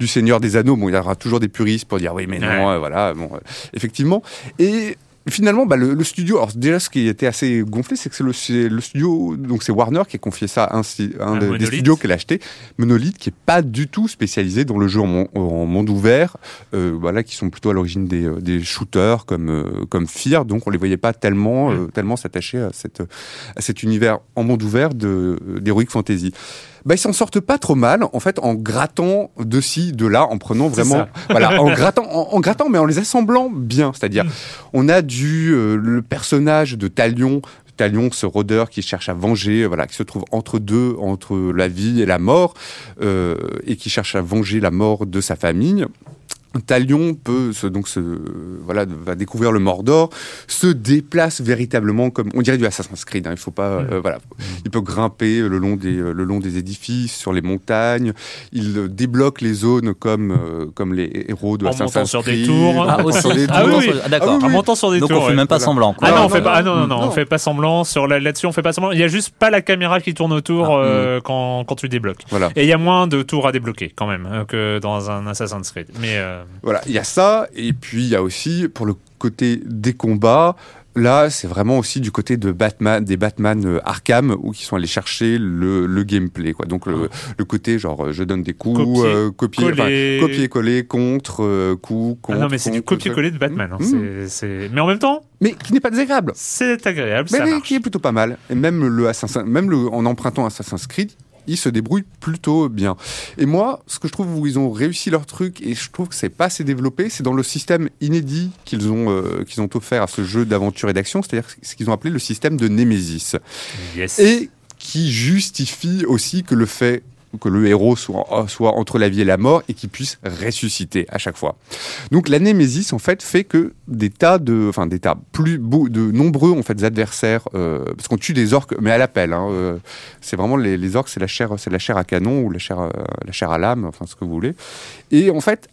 du Seigneur des Anneaux. Bon, il y aura toujours des puristes pour dire oui, mais non, Ouais. euh, voilà, bon, euh, effectivement. Et Finalement, bah, le, le studio, alors déjà ce qui était assez gonflé, c'est que c'est le, studio, donc c'est Warner qui a confié ça à un, sti- un Un des- studios qu'elle a acheté, Monolith, qui est pas du tout spécialisé dans le jeu en, mon- en monde ouvert, euh, voilà, qui sont plutôt à l'origine des, des shooters comme euh, comme Fear, donc on les voyait pas tellement euh, tellement s'attacher à cette à cet univers en monde ouvert de d'heroic fantasy. Bah, ils s'en sortent pas trop mal, en fait, en grattant de ci, de là, en prenant vraiment, voilà, [LAUGHS] en grattant, en, en grattant, mais en les assemblant bien. C'est-à-dire, on a du euh, le personnage de Talion, Talion, ce rôdeur qui cherche à venger, voilà, qui se trouve entre deux, entre la vie et la mort, euh, et qui cherche à venger la mort de sa famille. Talion peut se, donc se, voilà, va découvrir le Mordor, se déplace véritablement comme on dirait du Assassin's Creed. Hein, il faut pas, euh, voilà, il peut grimper le long des euh, le long des édifices, sur les montagnes. Il débloque les zones comme euh, comme les héros de En Assassin's montant sur des Creed. tours. Ah, aussi. sur des Ah tours. oui, oui. Ah, d'accord. Ah oui, en montant sur des Donc tours. on fait même pas voilà. semblant. quoi. Ah non, Non, on fait pas. Ah non, non, non, non, on fait pas semblant sur la- là-dessus. On fait pas semblant. Il y a juste pas la caméra qui tourne autour Ah, euh, quand quand tu débloques. Voilà. Et il y a moins de tours à débloquer quand même euh, que dans un Assassin's Creed. Mais euh, Voilà, il y a ça, et puis il y a aussi, pour le côté des combats, là, c'est vraiment aussi du côté de Batman, des Batman euh, Arkham, où ils sont allés chercher le, le gameplay, quoi. Donc le, le côté, genre, euh, je donne des coups, Copier, euh, copier, enfin, coller. copier-coller, contre, euh, coup, ah contre. non, mais c'est du copier-coller de Batman. hein. Mmh. C'est- Mais en même temps, Mais qui n'est pas désagréable. c'est agréable. Mais ça mais marche. qui est plutôt pas mal. Et même le Assassin, même le, en empruntant Assassin's Creed, ils se débrouillent plutôt bien. Et moi, ce que je trouve où ils ont réussi leur truc, et je trouve que c'est pas assez développé, c'est dans le système inédit qu'ils ont, euh, qu'ils ont offert à ce jeu d'aventure et d'action, c'est-à-dire ce qu'ils ont appelé le système de Némésis. Yes. Et qui justifie aussi que le fait que le héros soit, soit entre la vie et la mort et qu'il puisse ressusciter à chaque fois. Donc la Némésis en fait fait que des tas de, enfin des tas plus de nombreux en fait adversaires, euh, parce qu'on tue des orques mais à l'appel. Hein, euh, c'est vraiment les, les orques, c'est la chair, c'est la chair à canon ou la chair, euh, la chair à lame, enfin ce que vous voulez. Et en fait.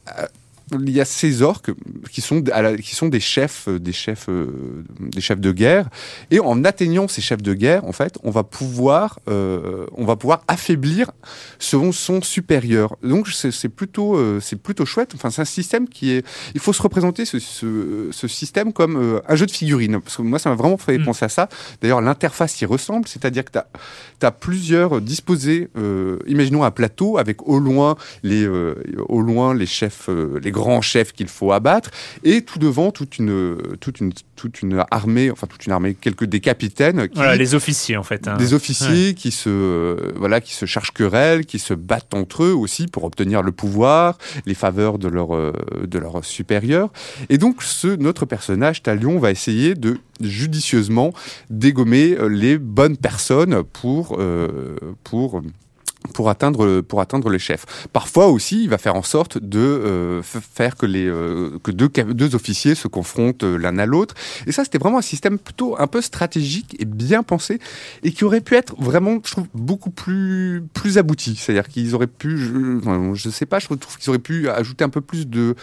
Il y a ces orques qui sont, à la- qui sont des chefs, euh, des chefs, euh, des chefs de guerre. Et en atteignant ces chefs de guerre, en fait, on va pouvoir, euh, on va pouvoir affaiblir son, son supérieur. Donc c'est plutôt, euh, c'est plutôt chouette. Enfin, c'est un système qui est. Il faut se représenter ce, ce, ce système comme euh, un jeu de figurines. Parce que moi, ça m'a vraiment fait penser à ça. D'ailleurs, l'interface y ressemble, c'est-à-dire que tu as, plusieurs disposés. euh, imaginons un plateau avec au loin les, euh, au loin les chefs, euh, les grands chefs qu'il faut abattre, et tout devant toute une, toute une, toute une armée, enfin toute une armée, quelques des capitaines. Qui, Voilà, les officiers en fait. hein. des officiers qui se euh, voilà qui se chargent querelles, qui se battent entre eux aussi pour obtenir le pouvoir, les faveurs de leur euh, de leurs supérieurs. Et donc ce notre personnage Talion va essayer de judicieusement dégommer euh, les bonnes personnes pour euh, pour pour atteindre pour atteindre les chefs. Parfois aussi, il va faire en sorte de euh, faire que les euh, que deux deux officiers se confrontent euh, l'un à l'autre. Et ça, c'était vraiment un système plutôt un peu stratégique et bien pensé et qui aurait pu être vraiment, je trouve, beaucoup plus plus abouti. C'est-à-dire qu'ils auraient pu, je, je sais pas, je trouve qu'ils auraient pu ajouter un peu plus de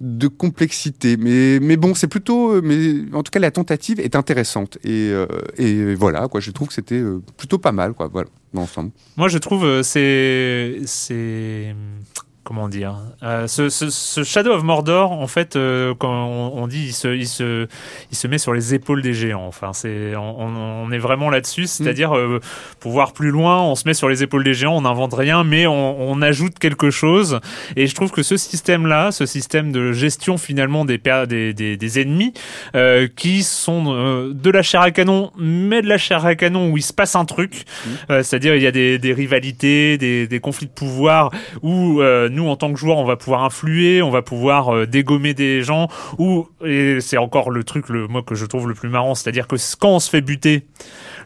de complexité. Mais, mais bon, c'est plutôt. euh, Mais en tout cas, la tentative est intéressante. Et, euh, et voilà, quoi. Je trouve que c'était euh, plutôt pas mal, quoi. Voilà, dans l'ensemble. Moi, je trouve c'est c'est comment dire euh, ce, ce- ce Shadow of Mordor en fait euh, quand on, on dit il se, il se il se met sur les épaules des géants. Enfin c'est on, on- est vraiment là-dessus c'est-à-dire euh, pour voir plus loin on se met sur les épaules des géants on n'invente rien mais on, on ajoute quelque chose. Et je trouve que ce système là ce système de gestion finalement des des, des, des ennemis qui sont de la chair à canon mais de la chair à canon où il se passe un truc. Euh, c'est-à-dire il y a des, des rivalités, des, des conflits de pouvoir où nous en tant que joueurs on va pouvoir influer, on va pouvoir euh, dégommer des gens ou et c'est encore le truc le moi que je trouve le plus marrant, c'est-à-dire que quand on se fait buter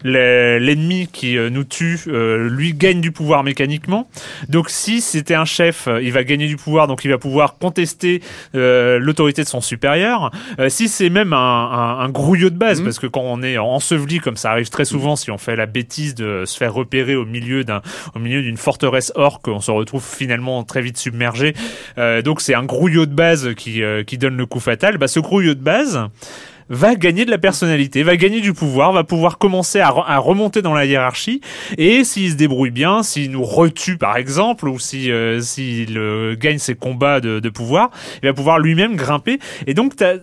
le- l'ennemi qui euh, nous tue, euh, lui gagne du pouvoir mécaniquement. Donc si c'était un chef, il va gagner du pouvoir, donc il va pouvoir contester l'autorité de son supérieur. Si c'est même un, un, un grouillot de base, parce que quand on est enseveli, comme ça arrive très souvent, si on fait la bêtise de se faire repérer au milieu d'un, au milieu d'une forteresse orque, on se retrouve finalement très vite submergé. Euh, donc c'est un grouillot de base qui, euh, qui donne le coup fatal. Bah, ce grouillot de base va gagner de la personnalité, va gagner du pouvoir, va pouvoir commencer à, re- à remonter dans la hiérarchie. Et s'il se débrouille bien, s'il nous retue par exemple, ou si euh, s'il euh, gagne ses combats de, de pouvoir, il va pouvoir lui-même grimper. Et donc T'as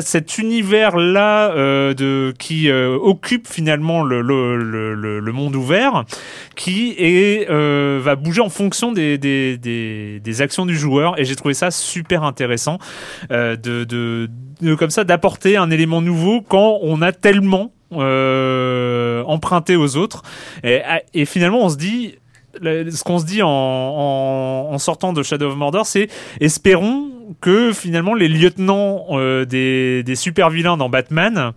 cet univers là euh, de qui euh, occupe finalement le, monde ouvert qui est euh, va bouger en fonction des, actions du joueur. Et j'ai trouvé ça super intéressant de, comme ça d'apporter un élément nouveau quand on a tellement emprunté aux autres. Et, finalement on se dit ce qu'on se dit en, sortant de Shadow of Mordor, c'est espérons que finalement les lieutenants euh, des, des super vilains dans Batman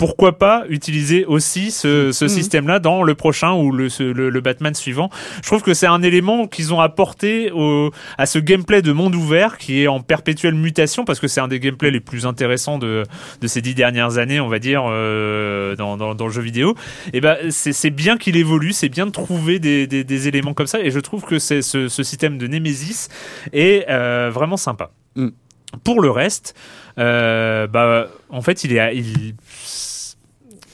pourquoi pas utiliser aussi ce, ce système-là dans le prochain ou le, ce- le, le Batman suivant. Je trouve que c'est un élément qu'ils ont apporté au, à ce gameplay de monde ouvert qui est en perpétuelle mutation parce que c'est un des gameplays les plus intéressants de, de ces dix dernières années, on va dire, euh, dans, dans, dans le jeu vidéo. Et ben c'est c'est bien qu'il évolue, c'est bien de trouver des, des, des éléments comme ça et je trouve que ce système de Nemesis est euh, vraiment sympa. Mm. Pour le reste, euh, bah en fait il est il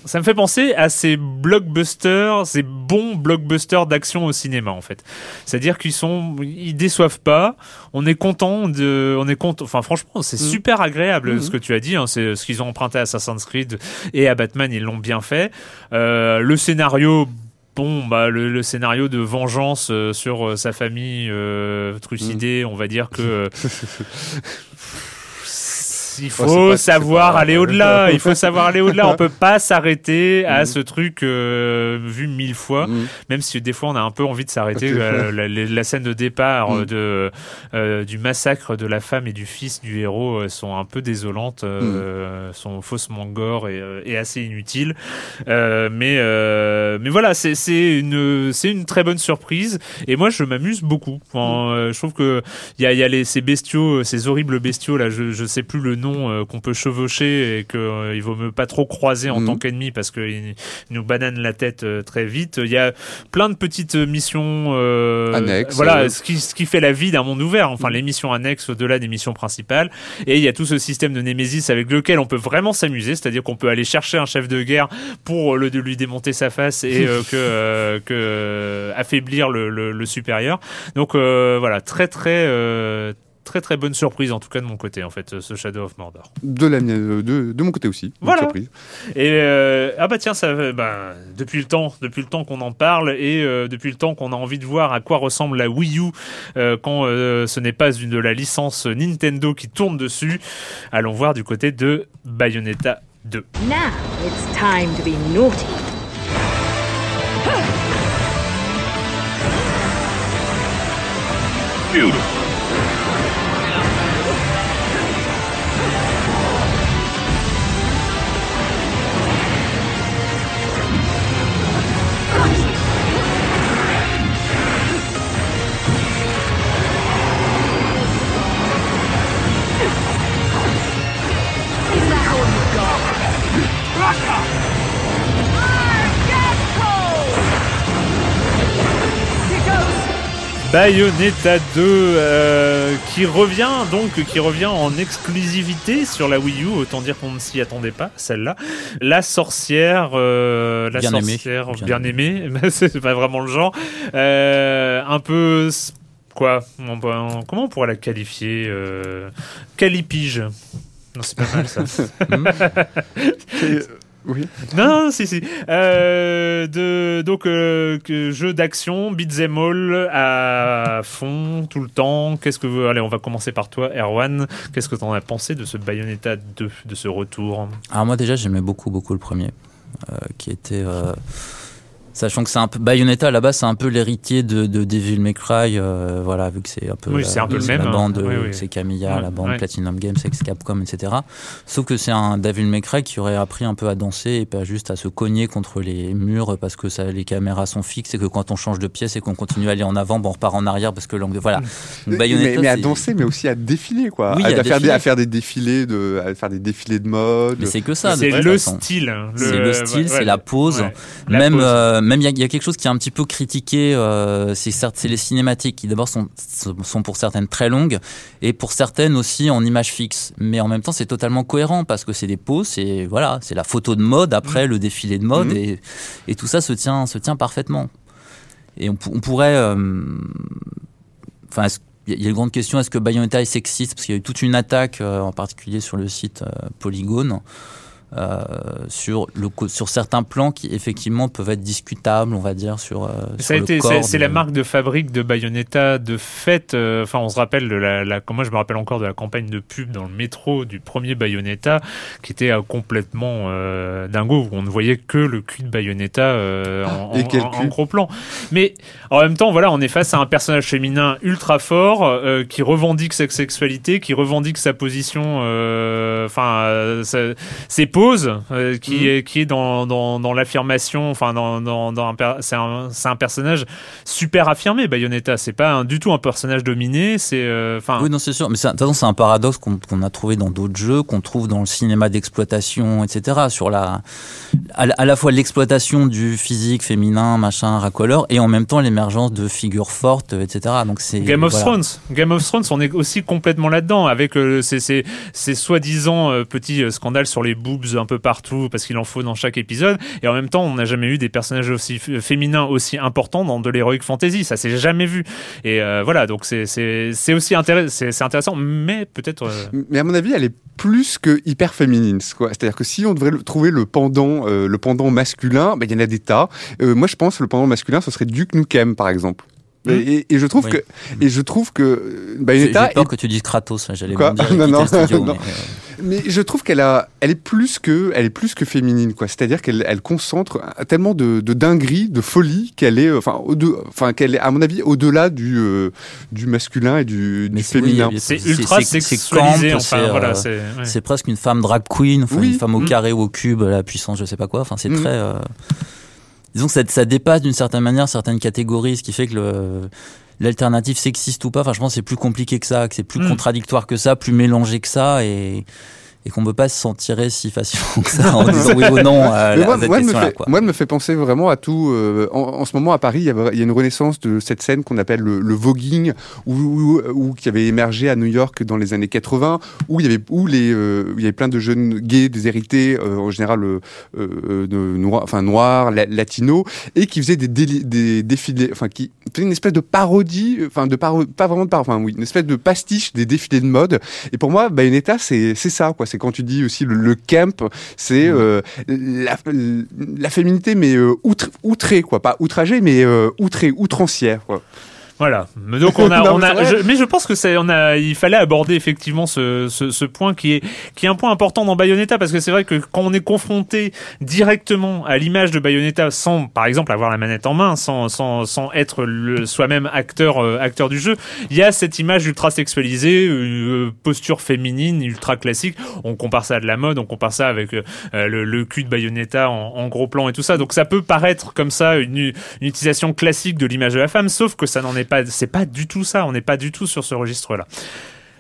ça me fait penser à ces blockbusters, ces bons blockbusters d'action au cinéma en fait. C'est-à-dire qu'ils sont, ils déçoivent pas. On est content de, on est content. Enfin franchement, c'est super agréable Mhm. ce que tu as dit. hein. c'est ce qu'ils ont emprunté à Assassin's Creed et à Batman, ils l'ont bien fait. Euh, le scénario. Bon, bah le, le scénario de vengeance euh, sur euh, sa famille euh, trucidée, on va dire que euh, [LAUGHS] il faut savoir pas- aller au-delà. [LAUGHS] Il faut savoir aller au-delà. On peut pas s'arrêter à Mhm. ce truc euh, vu mille fois, Mhm. même si des fois on a un peu envie de s'arrêter. Euh, la, scène de départ euh, Mhm. de euh, du massacre de la femme et du fils du héros euh, sont un peu désolantes, euh, sont faussement gore et, euh, et assez inutiles. Euh, mais euh, mais voilà, c'est c'est une c'est une très bonne surprise et moi je m'amuse beaucoup. Enfin, euh, je trouve que il y a, il y a les, ces bestiaux, ces horribles bestiaux là, je je sais plus le nom noms euh, qu'on peut chevaucher et qu'il euh, il vaut mieux pas trop croiser en Mhm. tant qu'ennemi parce qu'ils nous bananent la tête euh, très vite. Il y a plein de petites missions Annexes, Voilà, ce qui, ce qui fait la vie d'un monde ouvert. Enfin, les missions annexes au-delà des missions principales. Et il y a tout ce système de Nemesis avec lequel on peut vraiment s'amuser, c'est-à-dire qu'on peut aller chercher un chef de guerre pour le, lui démonter sa face et euh, que, [LAUGHS] euh, que euh, affaiblir le, le, le supérieur. Donc euh, voilà, très très très très bonne surprise en tout cas de mon côté en fait ce Shadow of Mordor. De, la mienne, de, de mon côté aussi. une Voilà. surprise. Et euh, ah bah tiens ça euh, bah, depuis le temps depuis le temps qu'on en parle et euh, depuis le temps qu'on a envie de voir à quoi ressemble la Wii U euh, quand euh, ce n'est pas une de la licence Nintendo qui tourne dessus. Allons voir du côté de Bayonetta 2. Now it's time to be naughty. Beautiful. Bayonetta 2 euh, qui revient donc qui revient en exclusivité sur la Wii U autant dire qu'on ne s'y attendait pas celle-là. La sorcière euh, la Bien aimée. sorcière Bien bien, aimée. [LAUGHS] mais c'est pas vraiment le genre. Euh, un peu quoi on comment on pourrait la qualifier euh, calipige. Non c'est pas mal ça. [LAUGHS] [LAUGHS] Et, oui. non, non, si, si. Euh, de, donc, euh, que jeu d'action, beat'em all à fond, tout le temps. Qu'est-ce que vous... Allez, on va commencer par toi, Erwan. Qu'est-ce que t'en as pensé de ce Bayonetta 2, de ce retour? Alors moi déjà j'aimais beaucoup beaucoup le premier, euh, qui était euh, sachant que c'est un peu Bayonetta là-bas c'est un peu l'héritier de, de Devil May Cry, euh, voilà vu que c'est un peu Oui, la, c'est un peu le la même, hein. bande, Oui, euh, oui. c'est Camilla, Ouais, la bande ouais. Platinum Games, ex Capcom, etc. Sauf que c'est un Devil May Cry qui aurait appris un peu à danser et pas juste à se cogner contre les murs parce que ça, les caméras sont fixes et que quand on change de pièce et qu'on continue à aller en avant, bon, on repart en arrière parce que l'angle de voilà. Donc, mais, Bayonetta, mais à danser, mais aussi à défiler, quoi. Oui, à, à à faire des, défiler. à faire des défilés de, à faire des défilés de mode. Mais c'est que ça. de C'est le façon. style. C'est le style, c'est la pose. ouais. La même pose. euh, même il y a, il y a quelque chose qui est un petit peu critiqué. euh, c'est certes c'est les cinématiques qui d'abord sont sont pour certaines très longues et pour certaines aussi en image fixe. Mais en même temps c'est totalement cohérent parce que c'est des poses, c'est voilà, c'est la photo de mode après le défilé de mode Mhm. et et tout ça se tient se tient parfaitement. Et on, pou- on pourrait euh, enfin il y a- une grande question, est-ce que Bayonetta est sexiste? Parce qu'il y a eu toute une attaque, euh, en particulier sur le site Polygone, euh, sur, le, co- sur certains plans qui effectivement peuvent être discutables, on va dire, sur, euh, Ça a sur le été, corps c'est, de- la marque de fabrique de Bayonetta de fait. euh, Enfin, on se rappelle de la, la, moi je me rappelle encore de la campagne de pub dans le métro du premier Bayonetta, qui était euh, complètement euh, dingo. Où on ne voyait que le cul de Bayonetta euh, en, gros plan. Mais en même temps, voilà, on est face à un personnage féminin ultra fort euh, qui revendique sa sexualité, qui revendique sa position, euh, enfin euh, sa- euh, qui Mhm. est qui est dans dans, dans l'affirmation, enfin dans dans, dans c'est un c'est un personnage super affirmé Bayonetta. C'est pas un- du tout un personnage dominé. C'est euh, enfin Oui, non, c'est sûr. Mais c'est- de toute façon, c'est un paradoxe qu'on a trouvé dans d'autres jeux, qu'on trouve dans le cinéma d'exploitation, etc. Sur la, à, la- à la fois l'exploitation du physique féminin, machin, racoleur, et en même temps l'émergence de figures fortes, etc. Donc c'est Game of voilà. Thrones. Game of Thrones, on est aussi complètement là-dedans avec euh, ces, ces, ces soi-disant petits scandales sur les boobs un peu partout parce qu'il en faut dans chaque épisode. Et en même temps, on n'a jamais eu des personnages aussi féminins aussi importants dans de l'heroic fantasy. Ça s'est jamais vu. Et euh, voilà, donc c'est c'est c'est aussi intéressant, c'est c'est intéressant, mais peut-être. euh, Mais à mon avis, elle est plus que hyper féminine. quoi. C'est-à-dire que si on devrait le- trouver le pendant, euh, le pendant masculin, ben, il y en a des tas. Euh, moi, je pense que le pendant masculin, ce serait Duke Nukem, par exemple. Hmm. Et, et- et je trouve Oui. que et je trouve que J'ai Bayonetta j'ai peur est- que tu dises Kratos, j'allais dire [LAUGHS] Non, non, le studio, [LAUGHS] non. mais, euh, mais je trouve qu'elle a elle est plus que elle est plus que féminine quoi. C'est-à-dire qu'elle elle concentre tellement de, de dinguerie, de folie qu'elle est euh, enfin au enfin qu'elle est à mon avis au-delà du euh, du masculin et du, oui, féminin. c'est ultra sexualisé. Enfin c'est, voilà, euh, c'est. ouais. C'est presque une femme drag queen, enfin Oui. une femme au Mm. carré ou au cube, la puissance, je sais pas quoi. Enfin, c'est Mm. très. euh, Disons que ça, ça dépasse d'une certaine manière certaines catégories, ce qui fait que le... l'alternative sexiste ou pas. Enfin, je pense c'est plus compliqué que ça, que c'est plus Mm. contradictoire que ça, plus mélangé que ça, et, et qu'on ne peut pas s'en tirer si facilement que ça [LAUGHS] en disant oui ou non à, moi, à cette moi, me fait, quoi. moi, elle me fait penser vraiment à tout. euh, en, en ce moment, à Paris, il y, a, il y a une renaissance de cette scène qu'on appelle le, le voguing, ou qui avait émergé à New York dans les années 80, où il y avait, où les, euh, il y avait plein de jeunes gays, déshérités, euh, en général euh, noirs, enfin noirs, la- latinos, et qui faisaient des, déli- des défilés, enfin qui faisaient une espèce de parodie, enfin de paro pas vraiment de parodie, enfin oui, une espèce de pastiche des défilés de mode. Et pour moi, Bayonetta, c'est c'est ça, quoi. C'est quand tu dis aussi le, le camp, c'est euh, la, la féminité, mais euh, outre, outrée, quoi. Pas outragée, mais euh, outrée, outrancière, quoi. Voilà. Mais donc on a, [LAUGHS] Non, on mais a, je- mais je pense que c'est, on a, il fallait aborder effectivement ce, ce, ce point qui est, qui est un point important dans Bayonetta parce que c'est vrai que quand on est confronté directement à l'image de Bayonetta sans, par exemple, avoir la manette en main, sans, sans, sans être le, soi-même acteur, euh, acteur du jeu, il y a cette image ultra sexualisée, euh, posture féminine, ultra classique. On compare ça à de la mode, on compare ça avec euh, le, le cul de Bayonetta en, en gros plan et tout ça. Donc ça peut paraître comme ça une, une utilisation classique de l'image de la femme, sauf que ça n'en est pas, c'est pas du tout ça. On n'est pas du tout sur ce registre-là.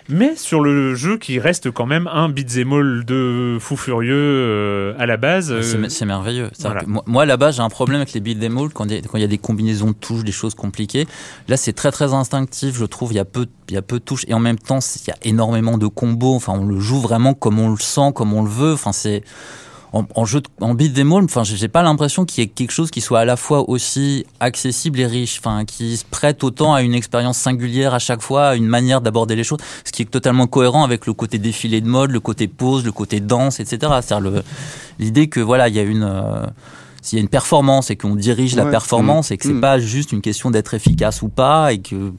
Mais sur le jeu qui reste quand même un beat'em all de fou furieux euh, à la base. euh, C'est merveilleux. Voilà. Moi, moi, là-bas, j'ai un problème avec les beat'em all quand il y y a des combinaisons de touches, des choses compliquées. Là, c'est très très instinctif. Je trouve il y a peu il y a peu de touches et en même temps, il y a énormément de combos. Enfin, on le joue vraiment comme on le sent, comme on le veut. Enfin, c'est en, en jeu de, en beat'em all, enfin, j'ai pas l'impression qu'il y ait quelque chose qui soit à la fois aussi accessible et riche, enfin, qui se prête autant à une expérience singulière à chaque fois, à une manière d'aborder les choses, ce qui est totalement cohérent avec le côté défilé de mode, le côté pose, le côté danse, etc. C'est-à-dire le- l'idée que voilà, il y a une euh, s'il y a une performance et qu'on dirige la performance Mmh. et que c'est Mmh. pas juste une question d'être efficace ou pas et que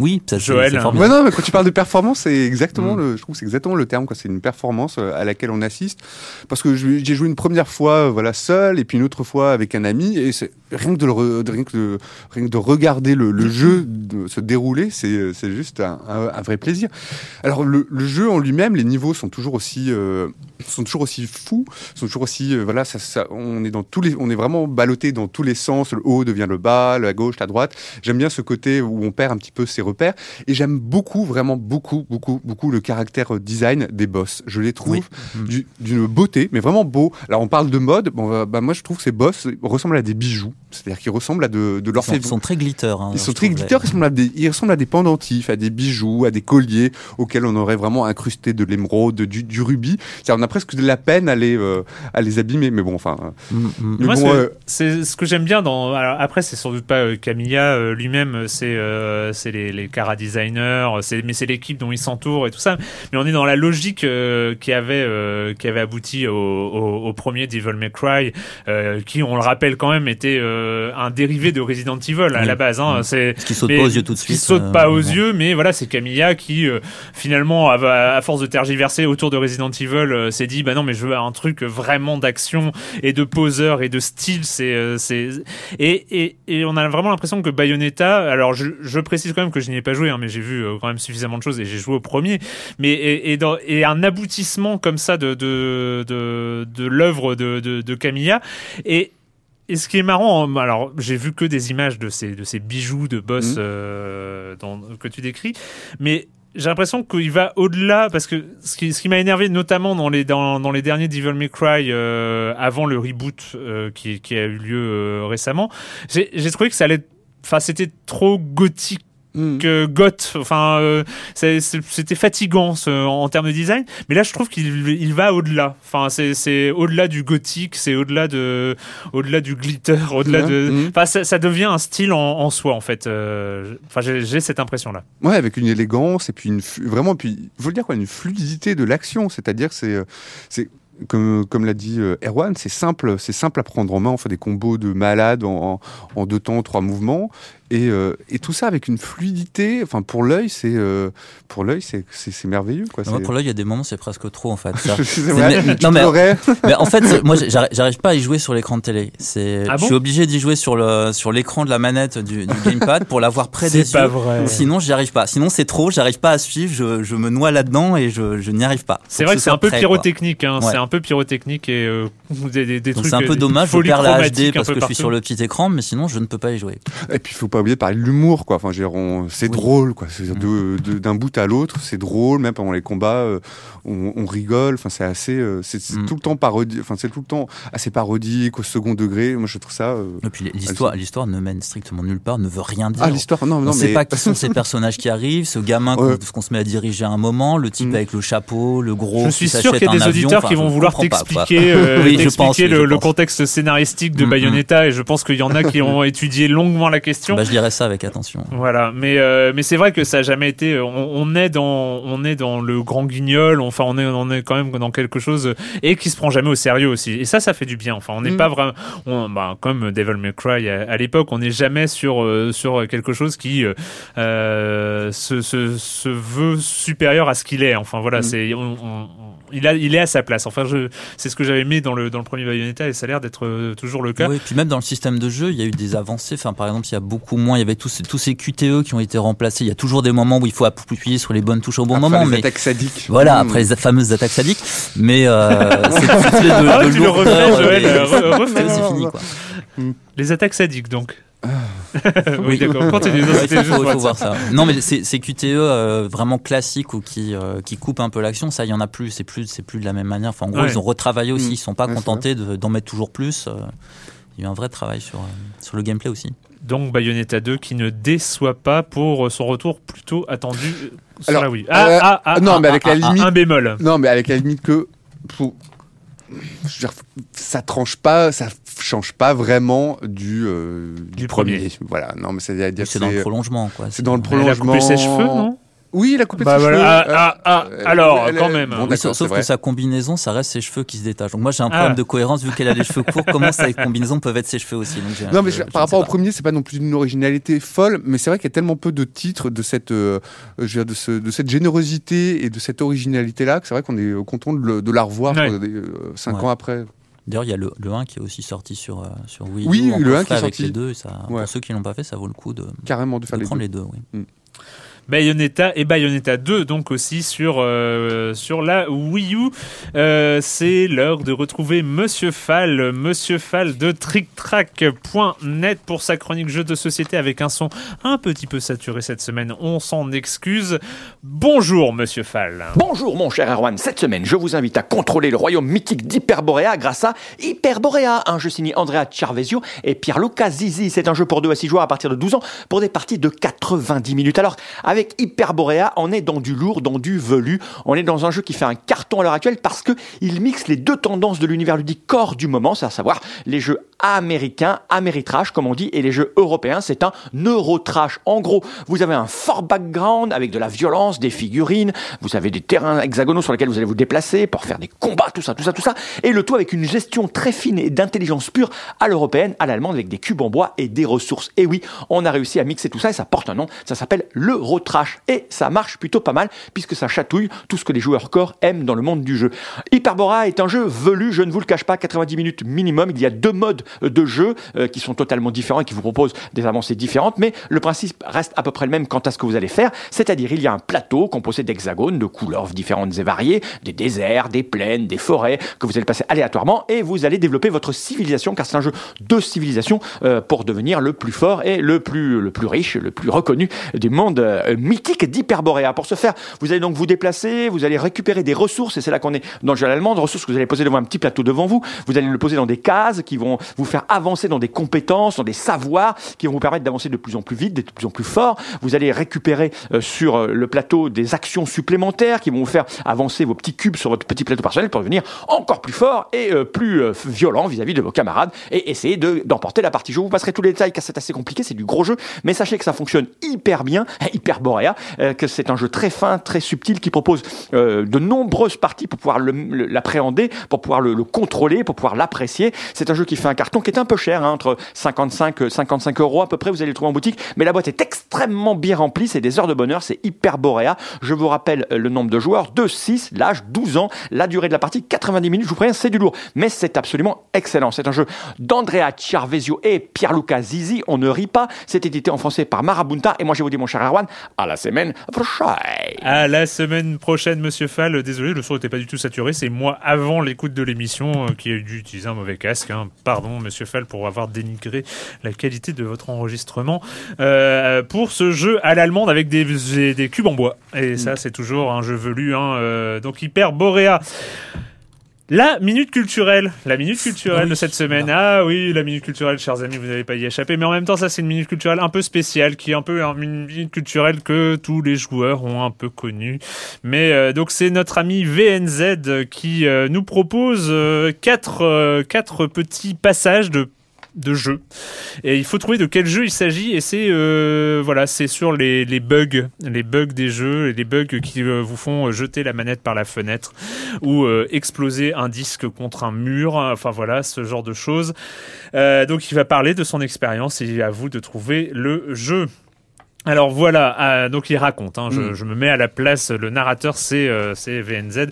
oui, ça Joël, hein. Ouais, non, mais quand tu parles de performance, c'est exactement Mm. le, je trouve que c'est exactement le terme. C'est une performance euh, à laquelle on assiste. Parce que j'ai joué une première fois, euh, voilà, seul, et puis une autre fois avec un ami, et c'est rien que de le, re- de- rien que de, rien que de regarder le, le jeu de se dérouler, c'est, euh, c'est juste un, un- un vrai plaisir. Alors le, le jeu en lui-même, les niveaux sont toujours aussi, euh, sont toujours aussi fous, sont toujours aussi, euh, voilà, ça, ça- on est dans tous les, on est vraiment ballotté dans tous les sens. Le haut devient le bas, la gauche, la droite. J'aime bien ce côté où on perd un petit peu ses repères. Et j'aime beaucoup, vraiment beaucoup, beaucoup, beaucoup le caractère euh, design des boss. Je les trouve Oui. Du- d'une beauté, mais vraiment beau. Alors on parle de mode, bon, bah, bah, moi je trouve que ces boss ressemblent à des bijoux. C'est-à-dire qu'ils ressemblent à de, de Ils sont, l'orfèvre. ils sont très glitter. hein, Ils sont très trouve, glitters, ils ressemblent, à des, ils ressemblent à des pendentifs, à des bijoux, à des colliers auxquels on aurait vraiment incrusté de l'émeraude, du, du rubis. C'est-à-dire, on a presque de la peine à les, euh, à les abîmer, mais bon, enfin. euh, Mm, mm. Mais Moi, bon, c'est- euh, c'est ce que j'aime bien dans. alors, après, c'est sans doute pas euh, Camilla euh, lui-même, c'est euh, c'est les, les cara designers, c'est mais c'est l'équipe dont il s'entoure et tout ça. Mais on est dans la logique euh, qui avait euh, qui avait abouti au, au, au premier Devil May Cry, euh, qui, on le rappelle quand même, était euh, un dérivé de Resident Evil à Oui. la base. Hein. Mm. C'est Ce qui saute mais- pas aux yeux tout de Qui suite. saute euh, pas aux bon. yeux, mais voilà, c'est Camilla qui euh, finalement, à, à force de tergiverser autour de Resident Evil, euh, s'est dit bah non, mais je veux un truc vraiment d'action et de poseur et de style. C'est euh, c'est et, et et on a vraiment l'impression que Bayonetta. Alors je, je précise quand même que je n'y ai pas joué, hein, mais j'ai vu euh, quand même suffisamment de choses et j'ai joué au premier. Mais et, et, dans- et un aboutissement comme ça de de de, de l'œuvre de, de de Camilla et et ce qui est marrant, alors j'ai vu que des images de ces, de ces bijoux de boss Mhm. euh, dans- que tu décris, mais j'ai l'impression qu'il va au-delà parce que ce qui, ce qui m'a énervé notamment dans les, dans, dans les derniers Devil May Cry euh, avant le reboot euh, qui, qui a eu lieu euh, récemment, j'ai j'ai trouvé que ça allait, enfin c'était trop gothique mm. que goth enfin euh, c'était fatigant ce- en, termes de design. Mais là je trouve qu'il il va au-delà. Enfin c'est au-delà du gothique c'est au-delà de au-delà du glitter [LAUGHS] au-delà Ouais, de mhm. enfin ça, ça devient un style en, en soi en fait. Euh, enfin j'ai cette impression là Ouais, avec une élégance et puis une vraiment puis faut le dire quoi, une fluidité de l'action, c'est-à-dire que c'est euh, c'est comme, comme l'a dit Erwan, c'est simple, c'est simple à prendre en main. On fait des combos de malades en, en, en deux temps, trois mouvements, et, euh, et tout ça avec une fluidité. Enfin, pour l'œil, c'est euh, pour l'œil, c'est c'est c'est merveilleux, quoi. Moi, pour là, il y a des moments, c'est presque trop en fait. [LAUGHS] ça. Vrai, mais- tu non, mais-. [LAUGHS] Mais en fait, [LAUGHS] moi, j'arrive j'arrive pas à y jouer sur l'écran de télé. C'est, Ah je suis obligé d'y jouer sur le sur l'écran de la manette du, du gamepad pour l'avoir près des pas yeux. vrai Sinon, j'y arrive pas. Sinon, c'est trop. J'arrive pas à suivre. Je, je me noie là-dedans et je, je n'y arrive pas. Faut c'est vrai que ce c'est un peu prêt, pyrotechnique hein, Ouais. c'est un peu pyrotechnique et euh, des, des, des Donc trucs c'est un peu euh, dommage. Je perds la HD parce que je suis sur le petit écran, mais sinon, je ne peux pas y jouer. Et puis, il faut pas oublier de parler de l'humour, quoi. Enfin, c'est drôle, quoi. C'est de- de- D'un bout à l'autre, c'est drôle. Même pendant les combats, euh, on, on rigole. Enfin, c'est assez, euh, c'est c'est Mm. tout le temps parodie. Enfin, c'est tout le temps assez parodique au second degré. Moi, je trouve ça. euh, Et puis l'histoire, l'histoire ne mène strictement nulle part, ne veut rien dire. Ah, l'histoire, non, non, On sait mais- pas qui [LAUGHS] sont ces personnages qui arrivent, ce gamin qu'on Ouais. qu'on se met à diriger à un moment, le type avec le chapeau, le gros. Je qui suis sûr qu'il y a des auditeurs enfin, qui vont vouloir [LAUGHS] t'expliquer oui, le, contexte scénaristique de. Bayonetta et je pense qu'il y en a qui ont étudié longuement la question. Je dirais ça avec attention. Voilà, mais euh, mais c'est vrai que ça a jamais été. On, on est dans on est dans le grand guignol. Enfin, on est on est quand même dans quelque chose euh, et qui se prend jamais au sérieux aussi. Et ça, ça fait du bien. Enfin, on n'est Mm. pas vraiment. On, bah, comme Devil May Cry à, à l'époque, on n'est jamais sur euh, sur quelque chose qui euh, euh, se, se se veut supérieur à ce qu'il est. Enfin, voilà, Mm. c'est on- on- on- il a il est à sa place. Enfin, je c'est ce que j'avais mis dans le dans le premier Bayonetta et ça a l'air d'être euh, toujours le cas. Oui, puis même dans le système de jeu, il y a eu des avancées. Enfin, par exemple, il y a beaucoup moins. Il y avait tous, ces- tous ces QTE qui ont été remplacés. Il y a toujours des moments où il faut appuyer sur les bonnes touches au bon Après moment. les mais attaques sadiques. Voilà, Mm. après les fameuses attaques sadiques. Mais euh, [LAUGHS] c'est Ah, le refais, Joël, euh, re- et- refais. c'est fini quoi. Les attaques sadiques, donc. Ah. oui, d'accord. Continue. Non, Ouais, c'était il juste faut, pour faut être voir sûr. ça. Non, mais ces, QTE euh, vraiment classiques ou qui, euh, qui coupent un peu l'action, ça, il y en a plus. C'est plus, c'est plus de la même manière. Enfin, en gros, Ouais. ils ont retravaillé aussi. Mm. Ils sont pas Ouais, contentés de- d'en mettre toujours plus. euh, Il y a eu un vrai travail sur, euh, sur le gameplay aussi. Donc Bayonetta 2 qui ne déçoit pas pour son retour plutôt attendu sur Alors, la Wii. euh, non, mais avec la limite- Un bémol. Non, mais avec la limite que. pour- je veux dire, ça tranche pas, ça change pas vraiment du, euh, du, Du premier. premier. Voilà, non, mais c'est-à-dire C'est dans le prolongement, quoi. C'est dans le Elle a prolongement. coupé ses cheveux, non? Oui, il a coupé Bah ses voilà. cheveux. Ah, ah, ah, Euh, alors, elle- quand même. bon, Oui, sauf que sa combinaison, ça reste ses cheveux qui se détachent. Donc moi, j'ai un Ah. problème de cohérence vu qu'elle a les cheveux courts. Comment cette combinaison peuvent être ses cheveux aussi? Donc, Non, mais je- je- je par rapport au premier, c'est pas non plus une originalité folle, mais c'est vrai qu'il y a tellement peu de titres de cette, euh, je veux dire, de, ce- de cette générosité et de cette originalité-là que c'est vrai qu'on est euh, content de, le- de la revoir Ouais. euh, euh, cinq Ouais. ans après. D'ailleurs, il y a le, le 1 qui est aussi sorti sur, euh, sur Wii U. Oui, le 1 coffret qui est avec sorti. les deux. Ça, Ouais. Pour ceux qui l'ont pas fait, ça vaut le coup de, Carrément de faire de les prendre deux. les deux. Oui. Bayonetta et Bayonetta 2 donc aussi sur euh, sur la Wii U. Euh, c'est l'heure de retrouver Monsieur Fall, Monsieur Fall de TrickTrack.net pour sa chronique jeux de société avec un son un petit peu saturé cette semaine. On s'en excuse. Bonjour Monsieur Fall. Bonjour mon cher Erwan, cette semaine je vous invite à contrôler le royaume mythique d'Hyperborea grâce à Hyperborea, un jeu signé Andrea Charvesio et Pierluca Zizi. C'est un jeu pour 2 à 6 joueurs à partir de 12 ans pour des parties de 90 minutes. Alors Hyperborea, on est dans du lourd, dans du velu, on est dans un jeu qui fait un carton à l'heure actuelle parce que il mixe les deux tendances de l'univers ludique corps du moment, c'est à savoir les jeux américains, Ameritrash comme on dit, et les jeux européens, c'est un Eurotrash. En gros, vous avez un fort background avec de la violence, des figurines, vous avez des terrains hexagonaux sur lesquels vous allez vous déplacer pour faire des combats, tout ça, tout ça, tout ça, et le tout avec une gestion très fine et d'intelligence pure à l'européenne, à l'allemande, avec des cubes en bois et des ressources. Et oui, on a réussi à mixer tout ça et ça porte un nom, ça s'appelle l'Eurotrash. Et ça marche plutôt pas mal puisque ça chatouille tout ce que les joueurs corps aiment dans le monde du jeu. Hyperbora est un jeu velu, je ne vous le cache pas, 90 minutes minimum. Il y a deux modes de jeu euh, qui sont totalement différents et qui vous proposent des avancées différentes, mais le principe reste à peu près le même quant à ce que vous allez faire. C'est-à-dire, il y a un plateau composé d'hexagones de couleurs différentes et variées, des déserts, des plaines, des forêts, que vous allez passer aléatoirement et vous allez développer votre civilisation, car c'est un jeu de civilisation euh, pour devenir le plus fort et le plus, le plus riche, le plus reconnu du monde euh, mythique d'Hyperborea. Pour ce faire, vous allez donc vous déplacer, vous allez récupérer des ressources, et c'est là qu'on est dans le jeu allemand, des ressources que vous allez poser devant un petit plateau devant vous. Vous allez le poser dans des cases qui vont vous faire avancer dans des compétences, dans des savoirs qui vont vous permettre d'avancer de plus en plus vite, d'être de plus en plus fort. Vous allez récupérer euh, sur euh, le plateau des actions supplémentaires qui vont vous faire avancer vos petits cubes sur votre petit plateau personnel pour devenir encore plus fort et euh, plus euh, violent vis-à-vis de vos camarades et essayer de- d'emporter la partie. Je vous passerai tous les détails car c'est assez compliqué, c'est du gros jeu, mais sachez que ça fonctionne hyper bien, Hyperborea, euh, que c'est un jeu très fin, très subtil qui propose euh, de nombreuses parties pour pouvoir l'appréhender, pour pouvoir le, le contrôler, pour pouvoir l'apprécier. C'est un jeu qui fait un carton qui est un peu cher, hein, entre 55 euh, 55 euros à peu près, vous allez le trouver en boutique, mais la boîte est extrêmement bien remplie, c'est des heures de bonheur, c'est Hyperborea. Je vous rappelle euh, le nombre de joueurs, 2, 6, l'âge 12 ans, la durée de la partie 90 minutes, je vous préviens, c'est du lourd, mais c'est absolument excellent. C'est un jeu d'Andrea Chiarvesio et Pierluca Zizi, on ne rit pas, c'est édité en français par Marabunta, et moi je vous dire mon cher Erwan, À la semaine prochaine. À la semaine prochaine, monsieur Fall. Désolé, le son n'était pas du tout saturé. C'est moi avant l'écoute de l'émission euh, qui ai dû utiliser un mauvais casque. hein. Pardon, monsieur Fall, pour avoir dénigré la qualité de votre enregistrement euh, pour ce jeu à l'allemande avec des, des, des cubes en bois. Et ça, c'est toujours un jeu velu. Hein, euh, donc, Hyper Borea. La minute culturelle, la minute culturelle de cette semaine. Ah oui, la minute culturelle, chers amis, vous n'avez pas y échappé. Mais en même temps, ça c'est une minute culturelle un peu spéciale, qui est un peu une minute culturelle que tous les joueurs ont un peu connue. Mais euh, donc c'est notre ami VNZ qui euh, nous propose euh, quatre euh, quatre petits passages de de jeu. Et il faut trouver de quel jeu il s'agit et c'est euh, voilà, c'est sur les, les bugs, les bugs des jeux les bugs qui euh, vous font jeter la manette par la fenêtre ou euh, exploser un disque contre un mur, enfin voilà, ce genre de choses. Donc il va parler de son expérience et à vous de trouver le jeu. Alors voilà, euh, donc il raconte, hein, je, Mm. je me mets à la place, le narrateur c'est euh, VNZ.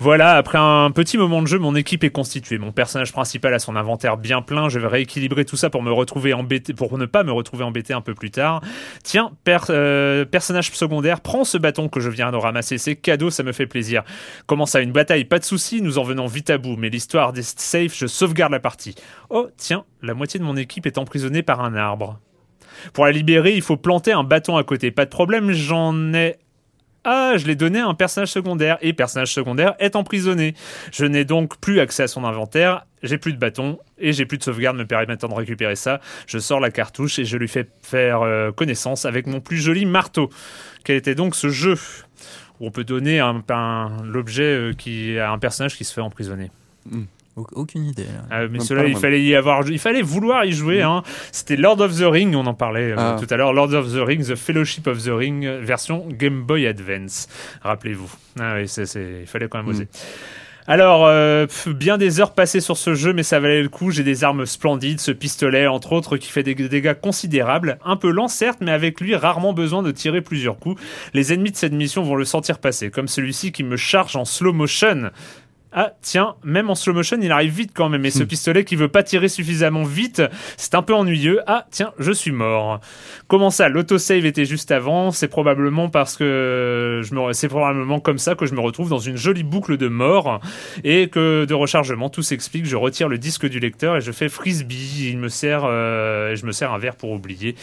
Voilà, après un petit moment de jeu, mon équipe est constituée. Mon personnage principal a son inventaire bien plein, je vais rééquilibrer tout ça pour me retrouver embêté, pour ne pas me retrouver embêté un peu plus tard. Tiens, per- euh, personnage secondaire, prends ce bâton que je viens de ramasser, c'est cadeau, ça me fait plaisir. Comment ça, une bataille, pas de souci, nous en venons vite à bout, mais l'histoire des safe, je sauvegarde la partie. Oh, tiens, la moitié de mon équipe est emprisonnée par un arbre. Pour la libérer, il faut planter un bâton à côté. Pas de problème, j'en ai. Ah, je l'ai donné à un personnage secondaire et personnage secondaire est emprisonné. Je n'ai donc plus accès à son inventaire, j'ai plus de bâton et j'ai plus de sauvegarde me permettant de récupérer ça. Je sors la cartouche et je lui fais faire euh, connaissance avec mon plus joli marteau. Quel était donc ce jeu où on peut donner un, l'objet euh, à un personnage qui se fait emprisonner? Au- Aucune idée. là. ah, mais cela, il fallait y avoir, il fallait vouloir y jouer. Hein. C'était Lord of the Ring, on en parlait euh, Ah. tout à l'heure. Lord of the Ring, The Fellowship of the Ring, euh, version Game Boy Advance. Rappelez-vous. Ah oui, c'est, c'est, il fallait quand même oser. Alors, euh, pff, bien des heures passées sur ce jeu, mais ça valait le coup. J'ai des armes splendides, ce pistolet, entre autres, qui fait des dégâts considérables. Un peu lent, certes, mais avec lui, rarement besoin de tirer plusieurs coups. Les ennemis de cette mission vont le sentir passer, comme celui-ci qui me charge en slow motion. Ah tiens, même en slow motion, il arrive vite quand même. Et ce pistolet qui veut pas tirer suffisamment vite, c'est un peu ennuyeux. Ah tiens, je suis mort. Comment ça L'autosave était juste avant? C'est probablement parce que je me, c'est probablement comme ça que je me retrouve dans une jolie boucle de mort et que de rechargement. Tout s'explique. Je retire le disque du lecteur et je fais frisbee. Il me sert, euh, je me sers un verre pour oublier.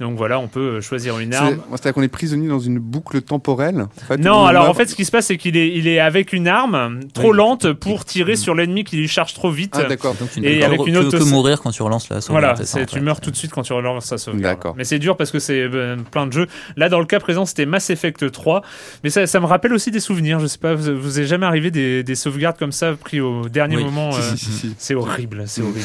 Donc voilà, on peut choisir une C'est- arme. C'est-à-dire qu'on est prisonnier dans une boucle temporelle. en fait, où Non, on alors en fait, ce qui se passe, c'est qu'il est, il est avec une arme trop lente pour tirer sur l'ennemi qui lui charge trop vite. Ah, d'accord. Donc tu ne Et peux avec que- une autre- que mourir quand tu relances la sauvegarde. Voilà, ça, tu fait. meurs tout de suite quand tu relances sa sauvegarde. D'accord. Mais c'est dur parce que c'est euh, plein de jeux. Là, dans le cas présent, c'était Mass Effect 3. Mais ça, ça me rappelle aussi des souvenirs. Je sais pas, vous, vous est jamais arrivé des, des sauvegardes comme ça pris au dernier Oui. moment Si, euh, si, si, si. C'est horrible, c'est horrible.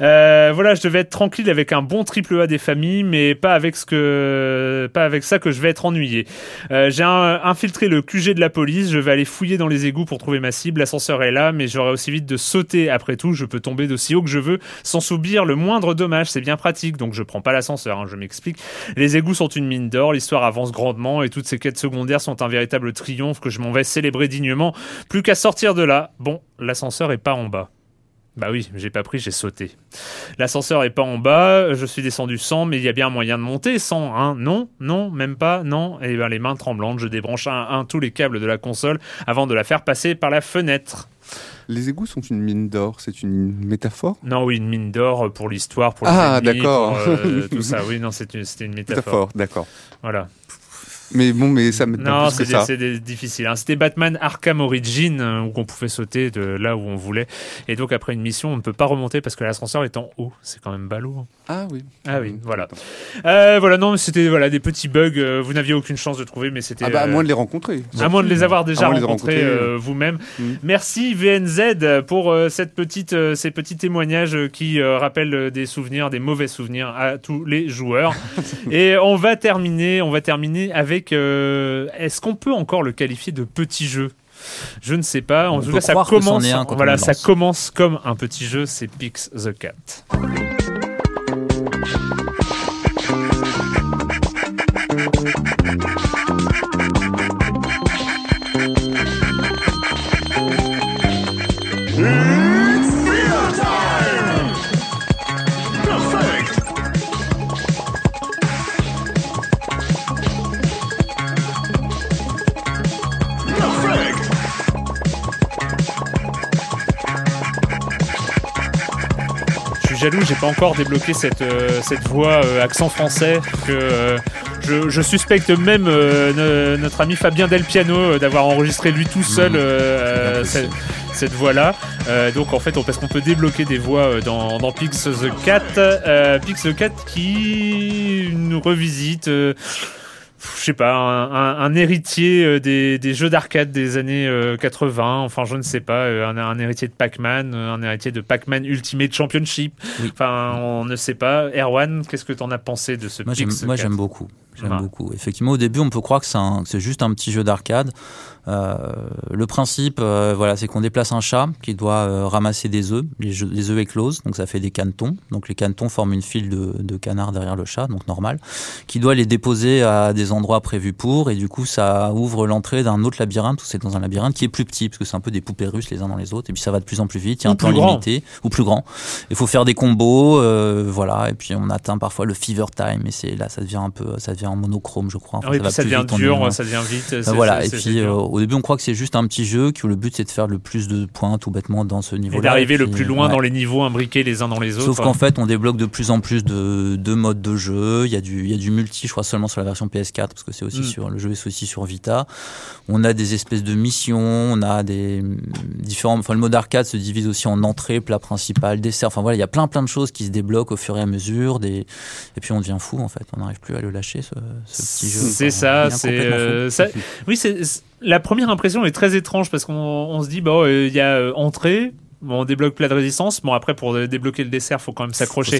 Euh, voilà, je devais être tranquille avec un bon triple A des familles, mais pas avec ce que, pas avec ça que je vais être ennuyé. Euh, j'ai un- infiltré le QG de la police. Je vais aller fouiller dans les égouts pour trouver ma cible. L'ascenseur est là, mais j'aurai aussi vite de sauter. Après tout, je peux tomber d'aussi haut que je veux sans subir le moindre dommage. C'est bien pratique, donc je prends pas l'ascenseur. hein, je m'explique. Les égouts sont une mine d'or. L'histoire avance grandement et toutes ces quêtes secondaires sont un véritable triomphe que je m'en vais célébrer dignement. Plus qu'à sortir de là. Bon, l'ascenseur est pas en bas. Bah oui, j'ai pas pris, j'ai sauté. L'ascenseur est pas en bas, je suis descendu sans, mais il y a bien un moyen de monter sans, hein Non, non, même pas, non. Et ben les mains tremblantes, je débranche un, un tous les câbles de la console avant de la faire passer par la fenêtre. Les égouts sont une mine d'or, c'est une métaphore? Non, oui, une mine d'or pour l'histoire, pour les Ah, d'accord. euh, [LAUGHS] tout ça. Oui, non, c'est une- c'était une métaphore. Métaphore, d'accord. Voilà. Mais bon, mais ça me Non, plus que c'est ça. c'est des- difficile. hein. C'était Batman Arkham Origin euh, où on pouvait sauter de là où on voulait. Et donc après une mission, on ne peut pas remonter parce que l'ascenseur est en haut. C'est quand même ballot. hein. Ah oui. Ah oui, voilà. Euh, voilà, non, mais c'était voilà des petits bugs. euh, vous n'aviez aucune chance de trouver, mais c'était. Ah bah, à moins de les rencontrer. à moins de les avoir déjà les rencontrés euh, vous-même. Mm. Merci VNZ pour euh, cette petite, ces petits témoignages qui rappellent des souvenirs, des mauvais souvenirs à tous les joueurs. [LAUGHS] Et on va terminer, on va terminer avec. Est-ce qu'on peut encore le qualifier de petit jeu? Je ne sais pas. En On tout cas, ça commence. voilà, ça commence comme un petit jeu. C'est Pix the Cat. Jaloux, j'ai pas encore débloqué cette, euh, cette voix euh, accent français que euh, je, je suspecte même ne- notre ami Fabien Del Piano d'avoir enregistré lui tout seul euh, cette, cette voix-là. Donc en fait, on, parce qu'on peut débloquer des voix dans, dans Pix the Cat, Pix the Cat qui nous revisite. Euh, je sais pas, un, un- un héritier euh, des, des jeux d'arcade des années euh, 80, enfin je ne sais pas, euh, un, un héritier de Pac-Man, euh, un héritier de Pac-Man Ultimate Championship, enfin on ne sait pas. Erwan, qu'est-ce que t'en as pensé de ce Moi, j'aime, Pix moi, 4? j'aime beaucoup. J'aime Ouais. beaucoup. Effectivement, au début, on peut croire que c'est juste un petit jeu d'arcade. Euh, le principe, euh, voilà, c'est qu'on déplace un chat qui doit euh, ramasser des œufs. Les, jeux- les œufs éclosent, donc ça fait des canetons. Donc les canetons forment une file de, de canards derrière le chat, donc normal, qui doit les déposer à des endroits prévus pour. Et du coup, ça ouvre l'entrée d'un autre labyrinthe où c'est dans un labyrinthe qui est plus petit, parce que c'est un peu des poupées russes les uns dans les autres. Et puis ça va de plus en plus vite. Il y a un temps grand. limité ou plus grand. Il faut faire des combos, euh, voilà. Et puis on atteint parfois le fever time. Et c'est là, ça devient un peu, ça devient en monochrome, je crois. Enfin, Ah oui, va puis ça devient vite, dur, ça devient vite. Voilà. Et puis euh. Au début, on croit que c'est juste un petit jeu, que le but c'est de faire le plus de points tout bêtement dans ce niveau-là. Et d'arriver le plus loin ouais. dans les niveaux imbriqués les uns dans les autres. Sauf qu'en fait, on débloque de plus en plus de, de modes de jeu. Il y, a du, il y a du multi, je crois seulement sur la version PS4, parce que c'est aussi Mm. sur le jeu est aussi sur Vita. On a des espèces de missions, on a des mm, différents. Enfin, le mode arcade se divise aussi en entrée, plat principal, dessert. Enfin voilà, il y a plein plein de choses qui se débloquent au fur et à mesure. Des... Et puis on devient fou en fait. On n'arrive plus à le lâcher ce, ce petit jeu. C'est Enfin, ça, c'est euh, ça- Oui, c'est- la première impression est très étrange parce qu'on on se dit bon, euh, il y a euh, entrée. Bon, on débloque plat de résistance. Bon, après, pour débloquer le dessert, faut quand même s'accrocher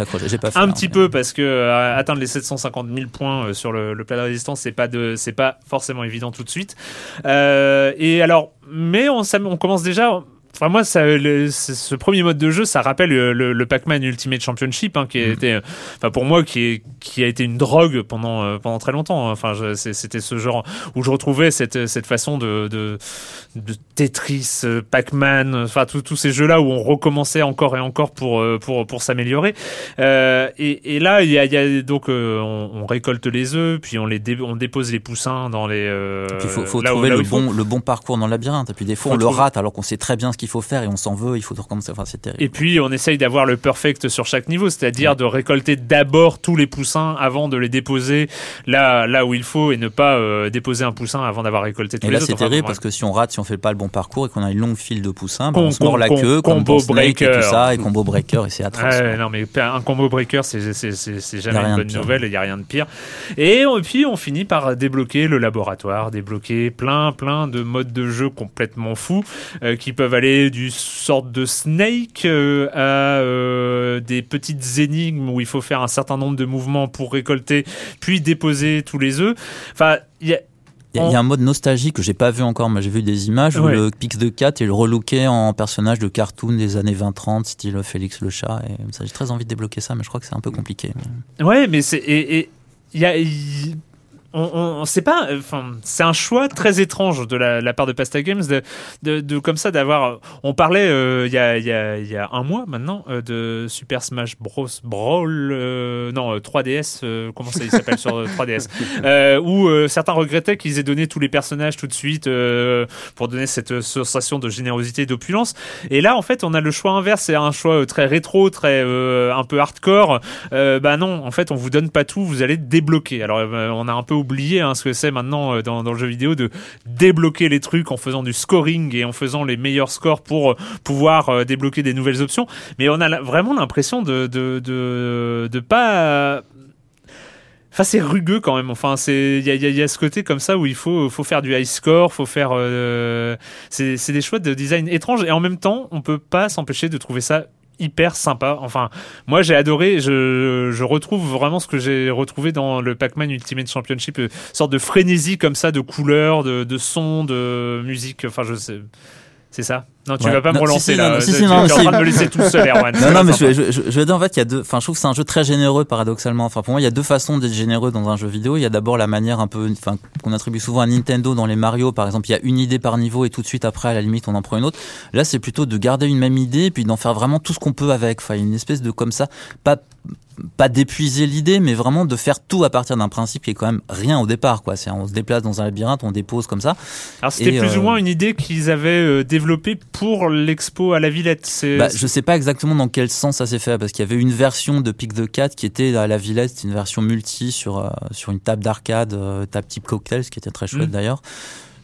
un hein, petit peu parce que euh, atteindre les 750 000 points euh, sur le, le plat de résistance, c'est pas de, c'est pas forcément évident tout de suite. Euh, et alors, mais on, s'am- on commence déjà. Enfin moi, ça, le- ce premier mode de jeu, ça rappelle le, le- le Pac-Man Ultimate Championship, hein, qui a été, euh, enfin pour moi, qui, est, qui a été une drogue pendant euh, pendant très longtemps. Enfin, je- c'est- c'était ce genre où je retrouvais cette cette façon de de, de Tetris, euh, Pac-Man, euh, enfin tous tous ces jeux-là où on recommençait encore et encore pour euh, pour pour s'améliorer. Euh, et, et là, il y a, y a donc euh, on, on récolte les œufs, puis on les dé- on dépose les poussins dans les. euh, il faut, faut là où- trouver là le faut. bon, le bon parcours dans le labyrinthe. Et puis des fois, Faut on le rate alors qu'on sait très bien ce qu'il faut faire et on s'en veut. Il faut recommencer. Enfin, c'est terrible. Et puis on essaye d'avoir le perfect sur chaque niveau, c'est-à-dire de récolter d'abord tous les poussins avant de les déposer là là où il faut et ne pas euh, déposer un poussin avant d'avoir récolté tous Et les là, autres. c'est Enfin, terrible parce que si on rate, si on fait pas le bon parcours et qu'on a une longue file de poussins, ben, on se mord la queue, combo Snake et breaker. tout ça, et combo breaker, et c'est atroce. Ouais, non mais un combo breaker c'est c'est c'est c'est jamais une bonne nouvelle, il y a rien de pire. Et, et puis on finit par débloquer le laboratoire, débloquer plein plein de modes de jeu complètement fous euh, qui peuvent aller du sorte de Snake euh, à euh, des petites énigmes où il faut faire un certain nombre de mouvements pour récolter puis déposer tous les œufs. Enfin, il y a Il y, a- il y a un mode nostalgie que j'ai pas vu encore, mais j'ai vu des images où Ouais. le Pix de 4 est le relooké en personnage de cartoon des années 20-30, style Félix le chat. Et ça, j'ai très envie de débloquer ça, mais je crois que c'est un peu compliqué. Ouais, mais c'est et et il y a on, on, on sait pas enfin c'est un choix très étrange de la, la part de Pasta Games de, de, de comme ça d'avoir on parlait euh, il y a y a y a un mois maintenant euh, de Super Smash Bros. Brawl euh, non euh, 3DS euh, comment ça il s'appelle sur euh, 3DS [LAUGHS] euh, où euh, certains regrettaient qu'ils aient donné tous les personnages tout de suite euh, pour donner cette sensation de générosité et d'opulence. Et là en fait on a le choix inverse c'est un choix euh, très rétro très euh, un peu hardcore. Euh, bah non, en fait, on vous donne pas tout, vous allez débloquer. Alors, euh, on a un peu oublié hein, ce que c'est maintenant euh, dans, le jeu vidéo de débloquer les trucs en faisant du scoring et en faisant les meilleurs scores pour euh, pouvoir euh, débloquer des nouvelles options. Mais on a vraiment l'impression de, de, de, pas. Enfin, c'est rugueux quand même. Enfin, c'est il y a, ce côté comme ça où il faut faut faire du high score, faut faire. euh, c'est c'est des choix de design étranges et en même temps, on peut pas s'empêcher de trouver ça hyper sympa. Enfin, moi j'ai adoré. Je, je retrouve vraiment ce que j'ai retrouvé dans le Pac-Man Ultimate Championship, une sorte de frénésie comme ça, de couleurs, de, de sons, de musique. Enfin, je sais. C'est ça Non, tu Ouais. vas pas me Non, relancer si, si, là. non, non, si, Tu- si, tu es non, en si. train de me laisser tout seul, Erwan. Non, non, mais je, [LAUGHS] sympa. je, je, je vais dire, en fait, il y a deux, enfin, je trouve que c'est un jeu très généreux, paradoxalement. Enfin, pour moi, il y a deux façons d'être généreux dans un jeu vidéo. Il y a d'abord la manière un peu, enfin, qu'on attribue souvent à Nintendo dans les Mario, par exemple. Il y a une idée par niveau et tout de suite après, à la limite, on en prend une autre. Là, c'est plutôt de garder une même idée et puis d'en faire vraiment tout ce qu'on peut avec. Enfin, une espèce de comme ça, pas, pas d'épuiser l'idée, mais vraiment de faire tout à partir d'un principe qui est quand même rien au départ, quoi. C'est, on se déplace dans un labyrinthe, on dépose comme ça. Alors c'était plus euh, ou moins une idée qu'ils avaient euh, développée pour l'expo à la Villette. C'est Bah, je sais pas exactement dans quel sens ça s'est fait parce qu'il y avait une version de Pick the Cat qui était à la Villette, c'était une version multi sur euh, sur une table d'arcade, euh, table type cocktail, ce qui était très chouette Mm. d'ailleurs.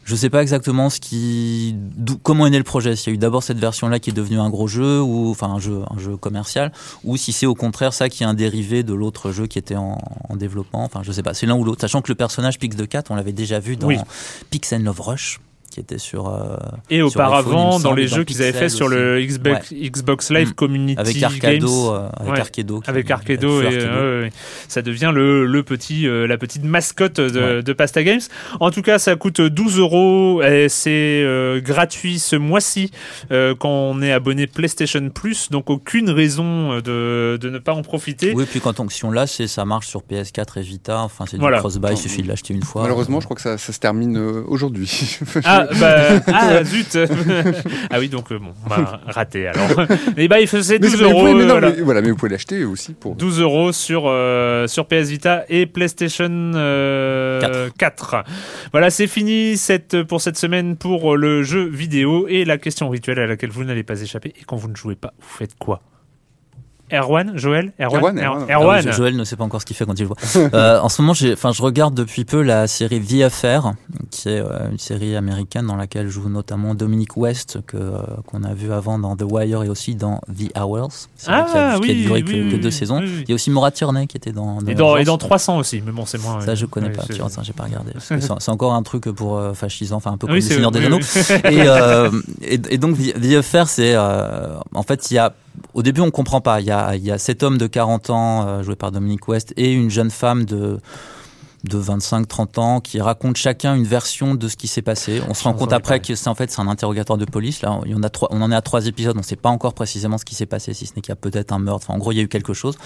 Je sais pas exactement ce qui, comment est né le projet. S'il y a eu d'abord cette version-là qui est devenue un gros jeu ou enfin un jeu, un jeu commercial, ou si c'est au contraire ça qui est un dérivé de l'autre jeu qui était en, en développement. Enfin, je sais pas. C'est l'un ou l'autre. Sachant que le personnage Pix the Cat, on l'avait déjà vu dans Oui. Pix and Love Rush, qui était sur. euh, Et sur auparavant, iPhone, dans les jeux qu'ils avaient fait sur le. Xbox, Ouais. Xbox Live Mm. Community Avec Arcado, Games. euh, avec Ouais. Arcado Avec Arcado, et, Arcado. euh, ouais, ouais. ça devient le, le petit, euh, la petite mascotte de, de Pasta Games. En tout cas, ça coûte 12 euros et c'est euh, gratuit ce mois-ci euh, quand on est abonné PlayStation Plus. Donc aucune raison de, de ne pas en profiter. Oui, puis quand on, si on l'a, c'est ça marche sur PS4 et Vita. Enfin, c'est Voilà. du cross-buy, il suffit de l'acheter une fois. Malheureusement, je crois que ça, ça se termine aujourd'hui. [LAUGHS] Ah, bah, [LAUGHS] ah zut [LAUGHS] Ah oui, donc euh, bon, bah, raté alors. Mais [LAUGHS] bah, il faisait Mais 12 c'est- mais vous euros. pouvez- mais non, voilà. mais voilà, mais vous pouvez l'acheter aussi pour. 12 euros sur, euh, sur PS Vita et PlayStation euh, 4. Voilà, c'est fini cette, pour cette semaine pour le jeu vidéo et la question rituelle à laquelle vous n'allez pas échapper. Et quand vous ne jouez pas, vous faites quoi? Erwan, Joël, Erwan, Erwan, Erwan. Ah Erwan. oui, Joël ne sait pas encore ce qu'il fait quand il le voit. [LAUGHS] Euh, en ce moment, enfin, je regarde depuis peu la série The Affair, qui est euh, une série américaine dans laquelle joue notamment Dominic West, que, euh, qu'on a vu avant dans The Wire et aussi dans The Hours, série qui a, Ah, qui a oui, duré oui, que, oui, que deux oui, saisons. oui, oui. Il y a aussi Maura Tierney qui était dans. Et dans, et dans Urgence. 300 aussi, mais bon, c'est moins. Ça, je connais pas. c'est- Tu vois, ça, j'ai pas regardé. [LAUGHS] C'est, encore un truc pour euh, fascisant, enfin un peu Oui, comme le Seigneur des oui, Anneaux. oui. et, euh, et, et donc, The, Affair, c'est euh, en fait, il y a au début, on comprend pas. Il y a, il y a cet homme de 40 ans, euh, joué par Dominic West, et une jeune femme de de 25-30 ans qui racontent chacun une version de ce qui s'est passé. On se rend compte après que c'est en fait c'est un interrogatoire de police. Là, il y en a trois, on en est à trois épisodes. On ne sait pas encore précisément ce qui s'est passé, si ce n'est qu'il y a peut-être un meurtre. Enfin, en gros, il y a eu quelque chose.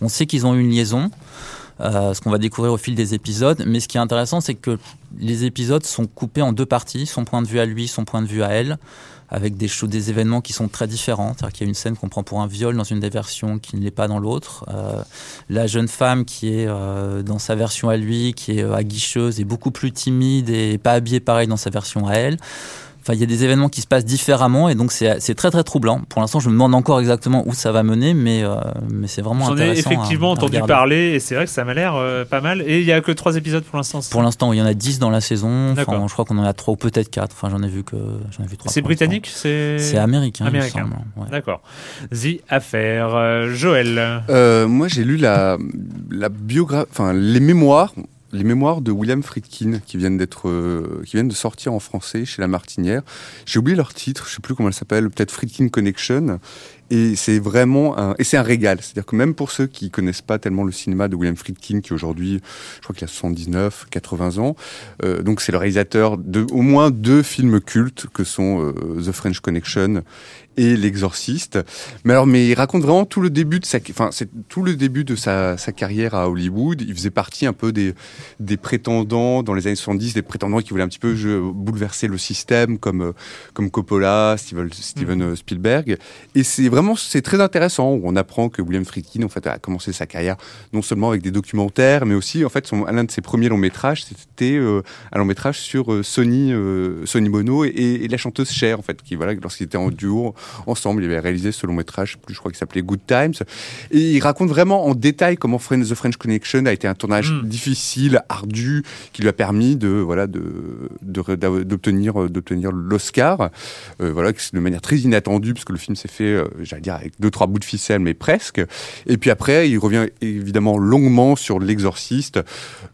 On sait qu'ils ont eu une liaison. Euh, ce qu'on va découvrir au fil des épisodes. Mais ce qui est intéressant, c'est que les épisodes sont coupés en deux parties, son point de vue à lui, son point de vue à elle, avec des, choses, des événements qui sont très différents. C'est-à-dire qu'il y a une scène qu'on prend pour un viol dans une des versions qui ne l'est pas dans l'autre. Euh, la jeune femme qui est euh, dans sa version à lui, qui est euh, aguicheuse et beaucoup plus timide et pas habillée pareil dans sa version à elle. Enfin, il y a des événements qui se passent différemment et donc c'est c'est très très troublant. Pour l'instant, je me demande encore exactement où ça va mener, mais, euh, mais c'est vraiment J'en ai intéressant. à- effectivement à entendu parler et c'est vrai que ça m'a l'air euh, pas mal. Et il y a que trois épisodes pour l'instant. Pour l'instant, il y en a 10 dans la saison. Enfin, je crois qu'on en a 3 ou peut-être 4. Enfin, j'en ai vu que j'en ai vu 3. C'est britannique C'est C'est américain, ouais. D'accord. The Affair. Euh, Joël. Euh, moi, j'ai lu la, la biographie, enfin les mémoires, les mémoires de William Friedkin qui viennent d'être, euh, qui viennent de sortir en français chez La Martinière. J'ai oublié leur titre, je sais plus comment elle s'appelle, peut-être Friedkin Connection. Et c'est vraiment un, et c'est un régal. C'est-à-dire que même pour ceux qui connaissent pas tellement le cinéma de William Friedkin, qui aujourd'hui, je crois qu'il a 79, 80 ans, euh, donc c'est le réalisateur de au moins deux films cultes que sont euh, The French Connection et L'Exorciste. Mais alors, mais il raconte vraiment tout le début de sa, enfin, c'est tout le début de sa, sa carrière à Hollywood. Il faisait partie un peu des, des prétendants dans les années 70, des prétendants qui voulaient un petit peu je, bouleverser le système, comme, comme Coppola, Steven, Steven euh, Spielberg. Et c'est vraiment, c'est très intéressant. où On apprend que William Friedkin, en fait, a commencé sa carrière non seulement avec des documentaires, mais aussi, en fait, son, l'un de ses premiers longs métrages, c'était euh, un long métrage sur euh, Sonny, euh, Sonny Bono et, et la chanteuse Cher, en fait, qui, voilà, lorsqu'ils étaient en duo ensemble, il avait réalisé ce long métrage, je crois qu'il s'appelait Good Times. Et il raconte vraiment en détail comment The French Connection a été un tournage Mm. difficile, ardu, qui lui a permis de, voilà, de, d'obtenir, euh, d'obtenir l'Oscar. Euh, voilà, de manière très inattendue, parce que le film s'est fait, euh, j'allais dire, avec deux, trois bouts de ficelle, mais presque. Et puis après, il revient évidemment longuement sur L'Exorciste.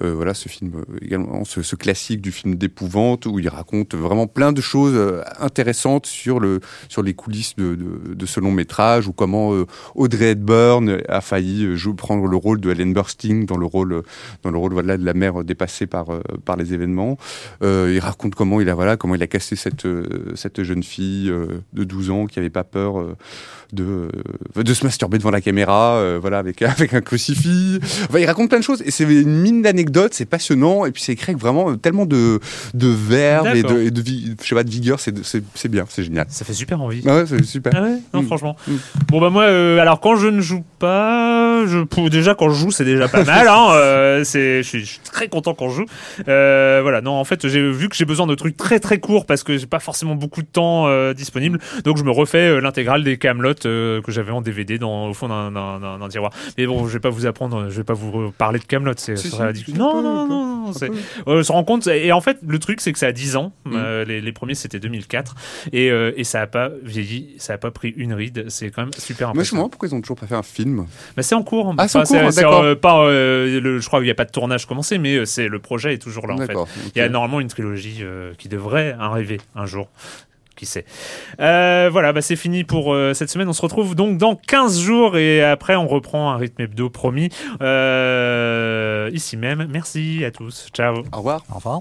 Euh, voilà, ce film également, ce, ce classique du film d'épouvante, où il raconte vraiment plein de choses intéressantes sur, le, sur les coulisses de, de, de ce long métrage, ou comment euh, Audrey Hepburn a failli euh, jouer, prendre le rôle de Ellen Burstyn dans le rôle, dans le rôle voilà, de la mère dépassée par, euh, par les événements. Il raconte comment il a, voilà, comment il a cassé cette, cette jeune fille de 12 ans qui avait pas peur de, de se masturber devant la caméra, voilà, avec, [LAUGHS] avec un crucifix. Enfin, il raconte plein de choses et c'est une mine d'anecdotes, c'est passionnant et puis c'est écrit avec vraiment tellement de, de verve et de, et de, vi- je sais pas, de vigueur, c'est, bien, c'est génial. Ça fait super envie. Ah ouais, super. Ah ouais? Non, Mm. franchement. Bon, bah, moi, euh, alors, quand je ne joue pas, moi, je, déjà quand je joue, c'est déjà pas mal. Hein, euh, c'est, je suis, je suis très content quand je joue. Euh, voilà, non, en fait, j'ai vu que j'ai besoin de trucs très très courts parce que j'ai pas forcément beaucoup de temps euh, disponible. Donc je me refais l'intégrale des Camelot que j'avais en DVD dans au fond d'un, tiroir. Mais bon, je vais pas vous apprendre, je vais pas vous parler de Camelot. C'est, Si, peu, Non, non, peu, non, non, on se rend compte. Et en fait, le truc, c'est que ça a 10 ans. Mm. Les, les premiers, c'était 2004. Et, et ça a pas vieilli, ça a pas pris une ride. C'est quand même super Mais je me demande pourquoi ils ont toujours pas fait un film. Mais c'est en cours. Ah, cours, d'accord. euh, pas, euh, le, je crois qu'il n'y a pas de tournage commencé, mais euh, c'est le projet est toujours là en fait. Il y a normalement une trilogie euh, qui devrait arriver un jour. Qui sait. Euh, voilà, bah c'est fini pour euh, cette semaine. On se retrouve donc dans 15 jours et après on reprend un rythme hebdo promis euh, ici même. Merci à tous. Ciao. Au revoir. Au revoir.